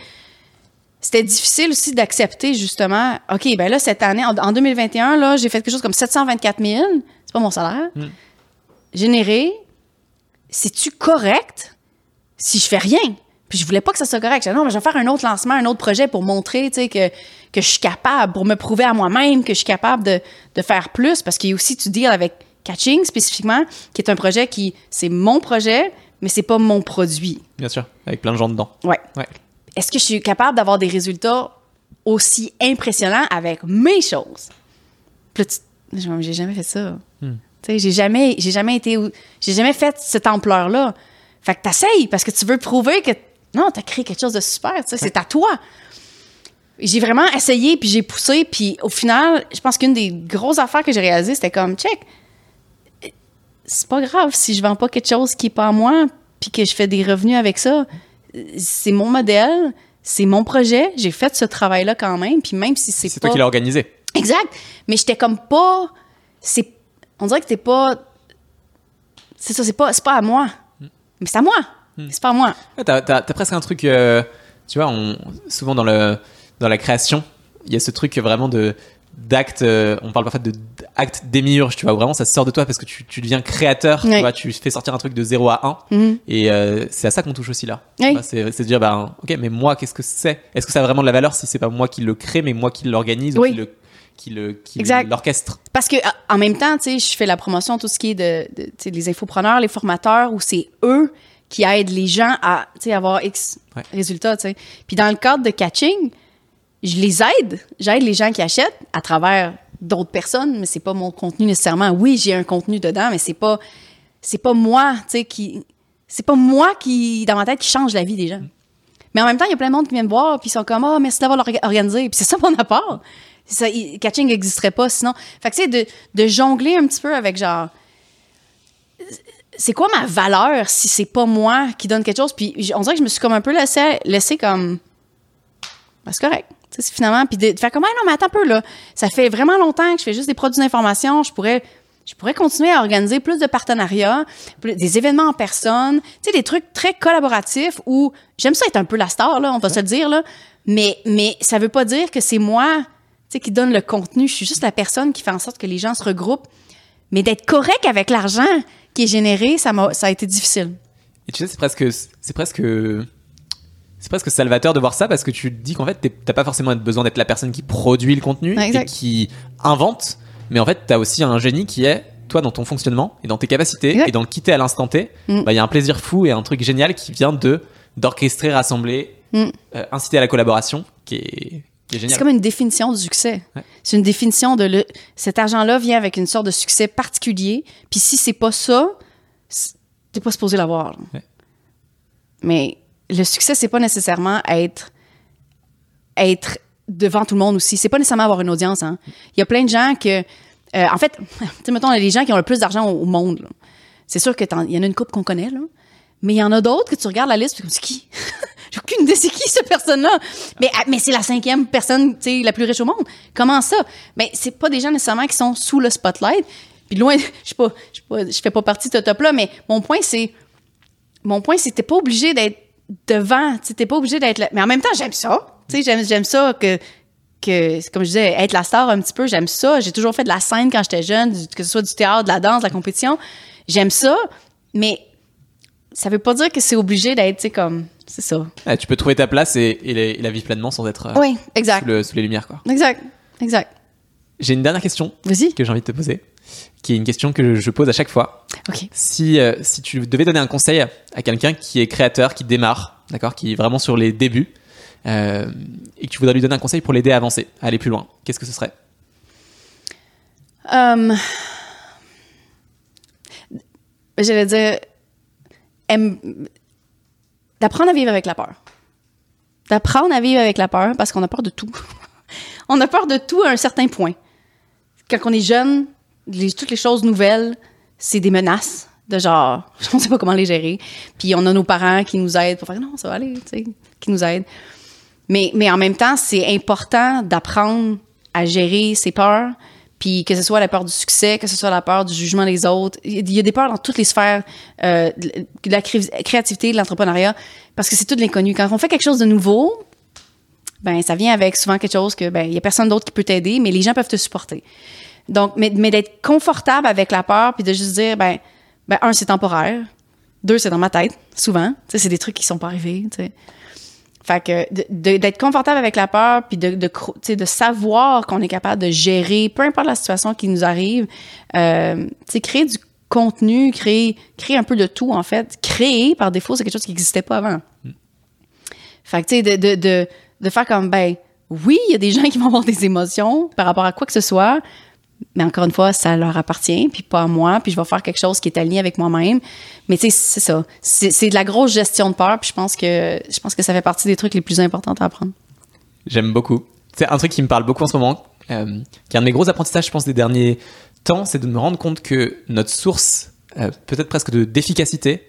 c'était difficile aussi d'accepter, justement, OK, ben là, cette année, en, en 2021, là, j'ai fait quelque chose comme 724 000. C'est pas mon salaire. Généré. C'est-tu correct si je fais rien? Puis je voulais pas que ça soit correct. J'ai dit, non, mais je vais faire un autre lancement, un autre projet pour montrer, tu sais, que, que je suis capable, pour me prouver à moi-même que je suis capable de, de faire plus. Parce qu'il y a aussi, tu deals avec Catching spécifiquement, qui est un projet qui, c'est mon projet, mais c'est pas mon produit. Bien sûr, avec plein de gens dedans. Ouais. Ouais. Est-ce que je suis capable d'avoir des résultats aussi impressionnants avec mes choses? Puis là, tu- j'ai jamais fait ça. Tu sais, j'ai jamais, j'ai jamais été, où- j'ai jamais fait cette ampleur-là. Fait que t'essayes parce que tu veux prouver que non, t'as créé quelque chose de super. tu C'est à toi. J'ai vraiment essayé puis j'ai poussé puis au final, je pense qu'une des grosses affaires que j'ai réalisées, c'était comme check. C'est pas grave si je vends pas quelque chose qui est pas à moi puis que je fais des revenus avec ça. C'est mon modèle, c'est mon projet. J'ai fait ce travail-là quand même puis même si c'est C'est pas toi qui l'as organisé. Exact. Mais j'étais comme pas. C'est. On dirait que t'es pas. C'est ça, c'est pas, c'est pas à moi. Mais c'est à moi. C'est pas moi. Ouais, t'as, t'as- t'as presque un truc, euh, tu vois, on, souvent dans, le, dans la création, il y a ce truc vraiment de d'acte, euh, on parle parfois de acte démiurge, tu vois, où vraiment ça sort de toi parce que tu, tu deviens créateur, tu vois, tu fais sortir un truc de 0 à 1, Mhm. et euh, c'est à ça qu'on touche aussi là. Oui. C'est, c'est de dire, ben, ok, mais moi, qu'est-ce que c'est? Est-ce que ça a vraiment de la valeur si c'est pas moi qui le crée, mais moi qui l'organise Oui. ou qui le qui le qui Exact. l'orchestre? Parce que en même temps, tu sais, je fais la promotion, tout ce qui est de, de les infopreneurs, les formateurs, où c'est eux qui aident les gens à, avoir X Ouais. résultats. Puis dans le cadre de catching, je les aide. J'aide les gens qui achètent à travers d'autres personnes, mais c'est pas mon contenu nécessairement. Oui, j'ai un contenu dedans, mais c'est pas, c'est pas moi, tu sais, qui, c'est pas moi qui, dans ma tête, qui change la vie des gens. Mais en même temps, il y a plein de monde qui vient me voir, puis ils sont comme, ah, merci d'avoir organisé. Puis c'est ça mon apport. Ça, il- catching n'existerait pas sinon. Fait que, tu sais, de, de jongler un petit peu avec genre, c'est quoi ma valeur si c'est pas moi qui donne quelque chose? Puis on dirait que je me suis comme un peu laissé, laissé comme, ben, c'est correct. Tu sais, c'est finalement, puis de, de faire comme, ah non, mais attends un peu, là. Ça fait vraiment longtemps que je fais juste des produits d'information. Je pourrais, je pourrais continuer à organiser plus de partenariats, plus- des événements en personne, tu sais, des trucs très collaboratifs où j'aime ça être un peu la star, là, on va se le dire, là. Mais, mais ça veut pas dire que c'est moi tu sais, qui donne le contenu. Je suis juste la personne qui fait en sorte que les gens se regroupent. Mais d'être correct avec l'argent qui est généré, ça, m'a, ça a été difficile. Et tu sais, c'est presque, c'est presque, c'est presque salvateur de voir ça parce que tu te dis qu'en fait, t'as pas forcément besoin d'être la personne qui produit le contenu et qui invente, mais en fait, t'as aussi un génie qui est toi dans ton fonctionnement et dans tes capacités Exact. et dans le quitter à l'instant T. Mm. Bah, il y a un plaisir fou et un truc génial qui vient de d'orchestrer, rassembler, Mm. euh, inciter à la collaboration, qui est. C'est comme une définition du succès. Ouais. C'est une définition de le, cet argent-là vient avec une sorte de succès particulier. Puis si c'est pas ça, t'es pas supposé l'avoir. Ouais. Mais le succès, c'est pas nécessairement être être devant tout le monde aussi. C'est pas nécessairement avoir une audience. hein. Il y a plein de gens que, euh, en fait, tu sais, mettons, les gens qui ont le plus d'argent au, au monde. C'est sûr que il y en a une couple qu'on connaît là, mais il y en a d'autres que tu regardes la liste, puis c'est qui? aucune idée c'est qui cette personne-là. Mais, ah, mais c'est la cinquième personne, tu sais, la plus riche au monde. Comment ça? Mais c'est pas des gens nécessairement qui sont sous le spotlight. Puis loin, je sais fais pas partie de ce top-là, mais mon point, c'est, mon point, c'est t'es pas obligé d'être devant, tu t'es pas obligé d'être là. Mais en même temps, j'aime ça. J'aime, ça que, que, comme je disais, être la star un petit peu, j'aime ça. J'ai toujours fait de la scène quand j'étais jeune, que ce soit du théâtre, de la danse, de la compétition. J'aime ça, mais ça veut pas dire que c'est obligé d'être, tu sais, comme, c'est ça. Ouais, tu peux trouver ta place et, et la- et la vivre pleinement sans être euh, Oui, sous, exact. le- sous les lumières. Quoi. Exact. Exact. J'ai une dernière question que j'ai envie de te poser, qui est une question que je pose à chaque fois. Si, euh, si tu devais donner un conseil à quelqu'un qui est créateur, qui démarre, d'accord, qui est vraiment sur les débuts, euh, et que tu voudrais lui donner un conseil pour l'aider à avancer, à aller plus loin, qu'est-ce que ce serait? Um, J'allais dire, aime- d'apprendre à vivre avec la peur. D'apprendre à vivre avec la peur parce qu'on a peur de tout. on a peur de tout à un certain point. Quand on est jeune, toutes les choses nouvelles, c'est des menaces de genre, on sait pas comment les gérer. Puis on a nos parents qui nous aident pour faire non, ça va aller, tu sais, qui nous aident. Mais, mais en même temps, c'est important d'apprendre à gérer ses peurs, puis que ce soit la peur du succès, que ce soit la peur du jugement des autres. Il y a des peurs dans toutes les sphères euh, de la cré- créativité, de l'entrepreneuriat, parce que c'est tout de l'inconnu. Quand on fait quelque chose de nouveau, ben ça vient avec souvent quelque chose que ben il y a personne d'autre qui peut t'aider, mais les gens peuvent te supporter. Donc, mais, d'être confortable avec la peur, puis de juste dire ben ben un c'est temporaire, deux c'est dans ma tête souvent, c'est des trucs qui sont pas arrivés. Fait que d'être confortable avec la peur, puis de, de, de savoir qu'on est capable de gérer, peu importe la situation qui nous arrive, euh, créer du contenu, créer, créer un peu de tout, en fait. Créer, par défaut, c'est quelque chose qui n'existait pas avant. Fait que, tu sais, de, de, de, de faire comme, ben, oui, il y a des gens qui vont avoir des émotions par rapport à quoi que ce soit, mais encore une fois, ça leur appartient, puis pas à moi, puis je vais faire quelque chose qui est aligné avec moi-même. Mais tu sais, c'est ça. C'est de la grosse gestion de peur, puis je pense que je pense que ça fait partie des trucs les plus importants à apprendre. J'aime beaucoup. C'est un truc qui me parle beaucoup en ce moment, euh, qui est un de mes gros apprentissages, je pense, des derniers temps, c'est de me rendre compte que notre source, euh, peut-être presque de d'efficacité,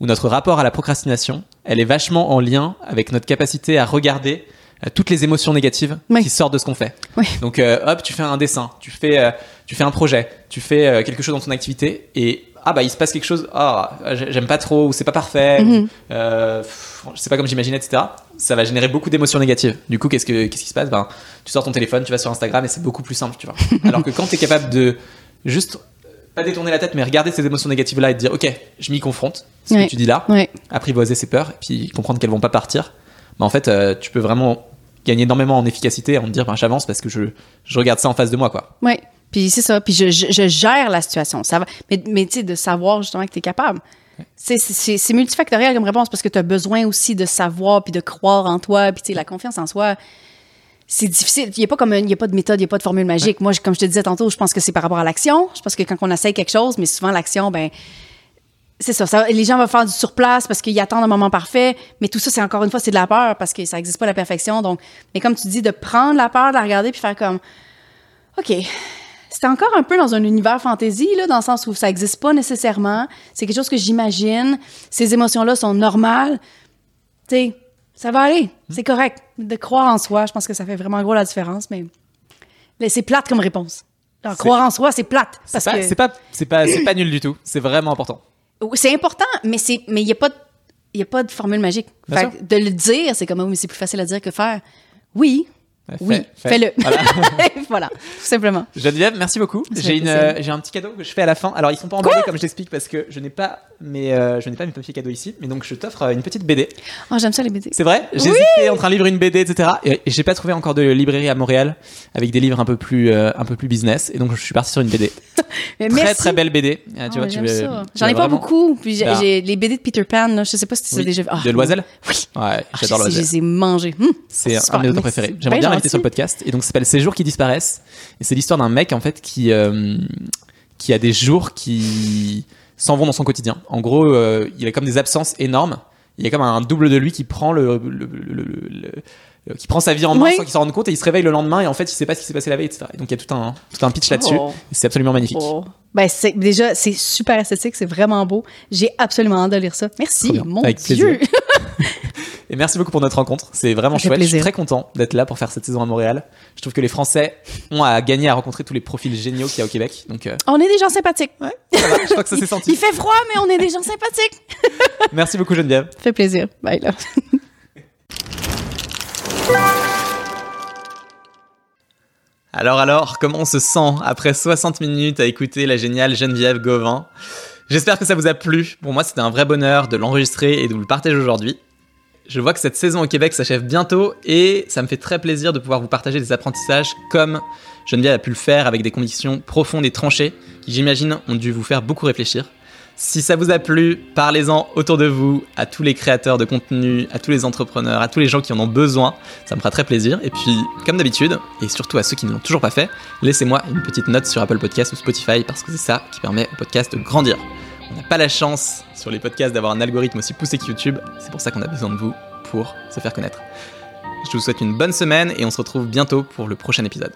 ou notre rapport à la procrastination, elle est vachement en lien avec notre capacité à regarder toutes les émotions négatives Oui. qui sortent de ce qu'on fait. Oui. Donc, euh, hop, tu fais un dessin, tu fais, euh, tu fais un projet, tu fais euh, quelque chose dans ton activité, et ah bah il se passe quelque chose, ah j'ai- j'aime pas trop, ou c'est pas parfait, euh, pff, je sais pas comme j'imaginais, etc. Ça va générer beaucoup d'émotions négatives. Du coup, qu'est-ce que qu'est-ce qui se passe? Ben, tu sors ton téléphone, tu vas sur Instagram, et c'est beaucoup plus simple, tu vois. Alors que quand t'es capable de juste euh, pas détourner la tête, mais regarder ces émotions négatives là et te dire, ok, je m'y confronte, ce que tu dis là, apprivoiser ses peurs, et puis comprendre qu'elles vont pas partir. Ben, en fait, euh, tu peux vraiment gagner énormément en efficacité en te dire, ben, j'avance parce que je, je regarde ça en face de moi, quoi. Oui. Puis c'est ça. Puis je, je, je gère la situation. Ça va. Mais, mais tu sais, de savoir justement que tu es capable. C'est- multifactoriel comme réponse parce que tu as besoin aussi de savoir puis de croire en toi. Puis tu sais, la confiance en soi, c'est difficile. Il n'y a pas comme un- il y a pas de méthode, il n'y a pas de formule magique. Moi, comme je te disais tantôt, je pense que c'est par rapport à l'action. Je pense que quand on essaye quelque chose, mais souvent l'action, ben c'est ça, ça- Les gens vont faire du surplace parce qu'ils attendent un moment parfait. Mais tout ça, c'est encore une fois, c'est de la peur parce que ça n'existe pas la perfection. Donc, mais comme tu dis, de prendre la peur, de la regarder puis faire comme, OK, c'est encore un peu dans un univers fantasy, là, dans le sens où ça n'existe pas nécessairement. C'est quelque chose que j'imagine. Ces émotions-là sont normales. Tu sais, ça va aller. C'est correct. De croire en soi, je pense que ça fait vraiment gros la différence, mais c'est plate comme réponse. Alors, croire en soi, c'est plate. C'est pas, que c'est pas, c'est pas, c'est pas nul du tout. C'est vraiment important. C'est important, mais c'est mais il y a pas de- il n'y a pas de formule magique. Fait que de le dire, c'est comme, oh, mais c'est plus facile à dire que faire. Oui, Oui, fais- fais-le. Voilà. Voilà. tout simplement. Geneviève, merci beaucoup. J'ai une, euh, j'ai un petit cadeau que je fais à la fin. Alors ils sont pas emballés comme je t'explique parce que je n'ai pas mes, euh, je n'ai pas mes papiers cadeaux ici, mais donc je t'offre euh, une petite BD. Oh, j'aime ça les BD. C'est vrai? J'hésitais entre un livre et une BD, etc. Et, j'ai pas trouvé encore de librairie à Montréal avec des livres un peu plus, euh, un peu plus business. Et donc je suis parti sur une BD. Mais Très merci. très belle BD. Ah, tu vois, tu j'aime veux- ça. tu J'en ai pas vraiment- beaucoup. Puis j'ai Bah. les BD de Peter Pan. Là, je sais pas si tu Oui, as déjà vu. Ah, de Loisel Oui. Ouais, Ah, j'adore sais, je Loisel. les ai mangés. Hum. C'est un de mes préférés. J'aimerais bien l'inviter sur le podcast. Et donc, ça s'appelle Ces jours qui disparaissent. Et c'est l'histoire d'un mec, en fait, qui, euh, qui a des jours qui s'en vont dans son quotidien. En gros, euh, il a comme des absences énormes. Il y a comme un double de lui qui prend le, le- le- le- le- le- qui prend sa vie en main Oui. sans qu'il s'en rende compte et il se réveille le lendemain et en fait il sait pas ce qui s'est passé la veille etc. Et donc il y a tout un tout un pitch là-dessus Oh. c'est absolument magnifique. Oh. Ben, c'est, déjà, c'est super esthétique, c'est vraiment beau. J'ai absolument hâte de lire ça. Merci, mon Avec Dieu. Et merci beaucoup pour notre rencontre. C'est vraiment chouette. Je suis très content d'être là pour faire cette saison à Montréal. Je trouve que les Français ont à gagner à rencontrer tous les profils géniaux qu'il y a au Québec. Donc euh, On est des gens sympathiques. ça va, je crois que ça s'est Il senti. fait froid, mais on est des gens sympathiques. Merci beaucoup Geneviève. Fait plaisir. Bye, là. Alors alors, comment on se sent après 60 minutes à écouter la géniale Geneviève Gauvin? J'espère que ça vous a plu. Pour moi, c'était un vrai bonheur de l'enregistrer et de vous le partager aujourd'hui. Je vois que cette saison au Québec s'achève bientôt et ça me fait très plaisir de pouvoir vous partager des apprentissages comme Geneviève a pu le faire avec des convictions profondes et tranchées qui, j'imagine, ont dû vous faire beaucoup réfléchir. Si ça vous a plu, parlez-en autour de vous, à tous les créateurs de contenu, à tous les entrepreneurs, à tous les gens qui en ont besoin. Ça me fera très plaisir. Et puis, comme d'habitude, et surtout à ceux qui ne l'ont toujours pas fait, laissez-moi une petite note sur Apple Podcast ou Spotify parce que c'est ça qui permet au podcast de grandir. On n'a pas la chance sur les podcasts d'avoir un algorithme aussi poussé que YouTube. C'est pour ça qu'on a besoin de vous pour se faire connaître. Je vous souhaite une bonne semaine et on se retrouve bientôt pour le prochain épisode.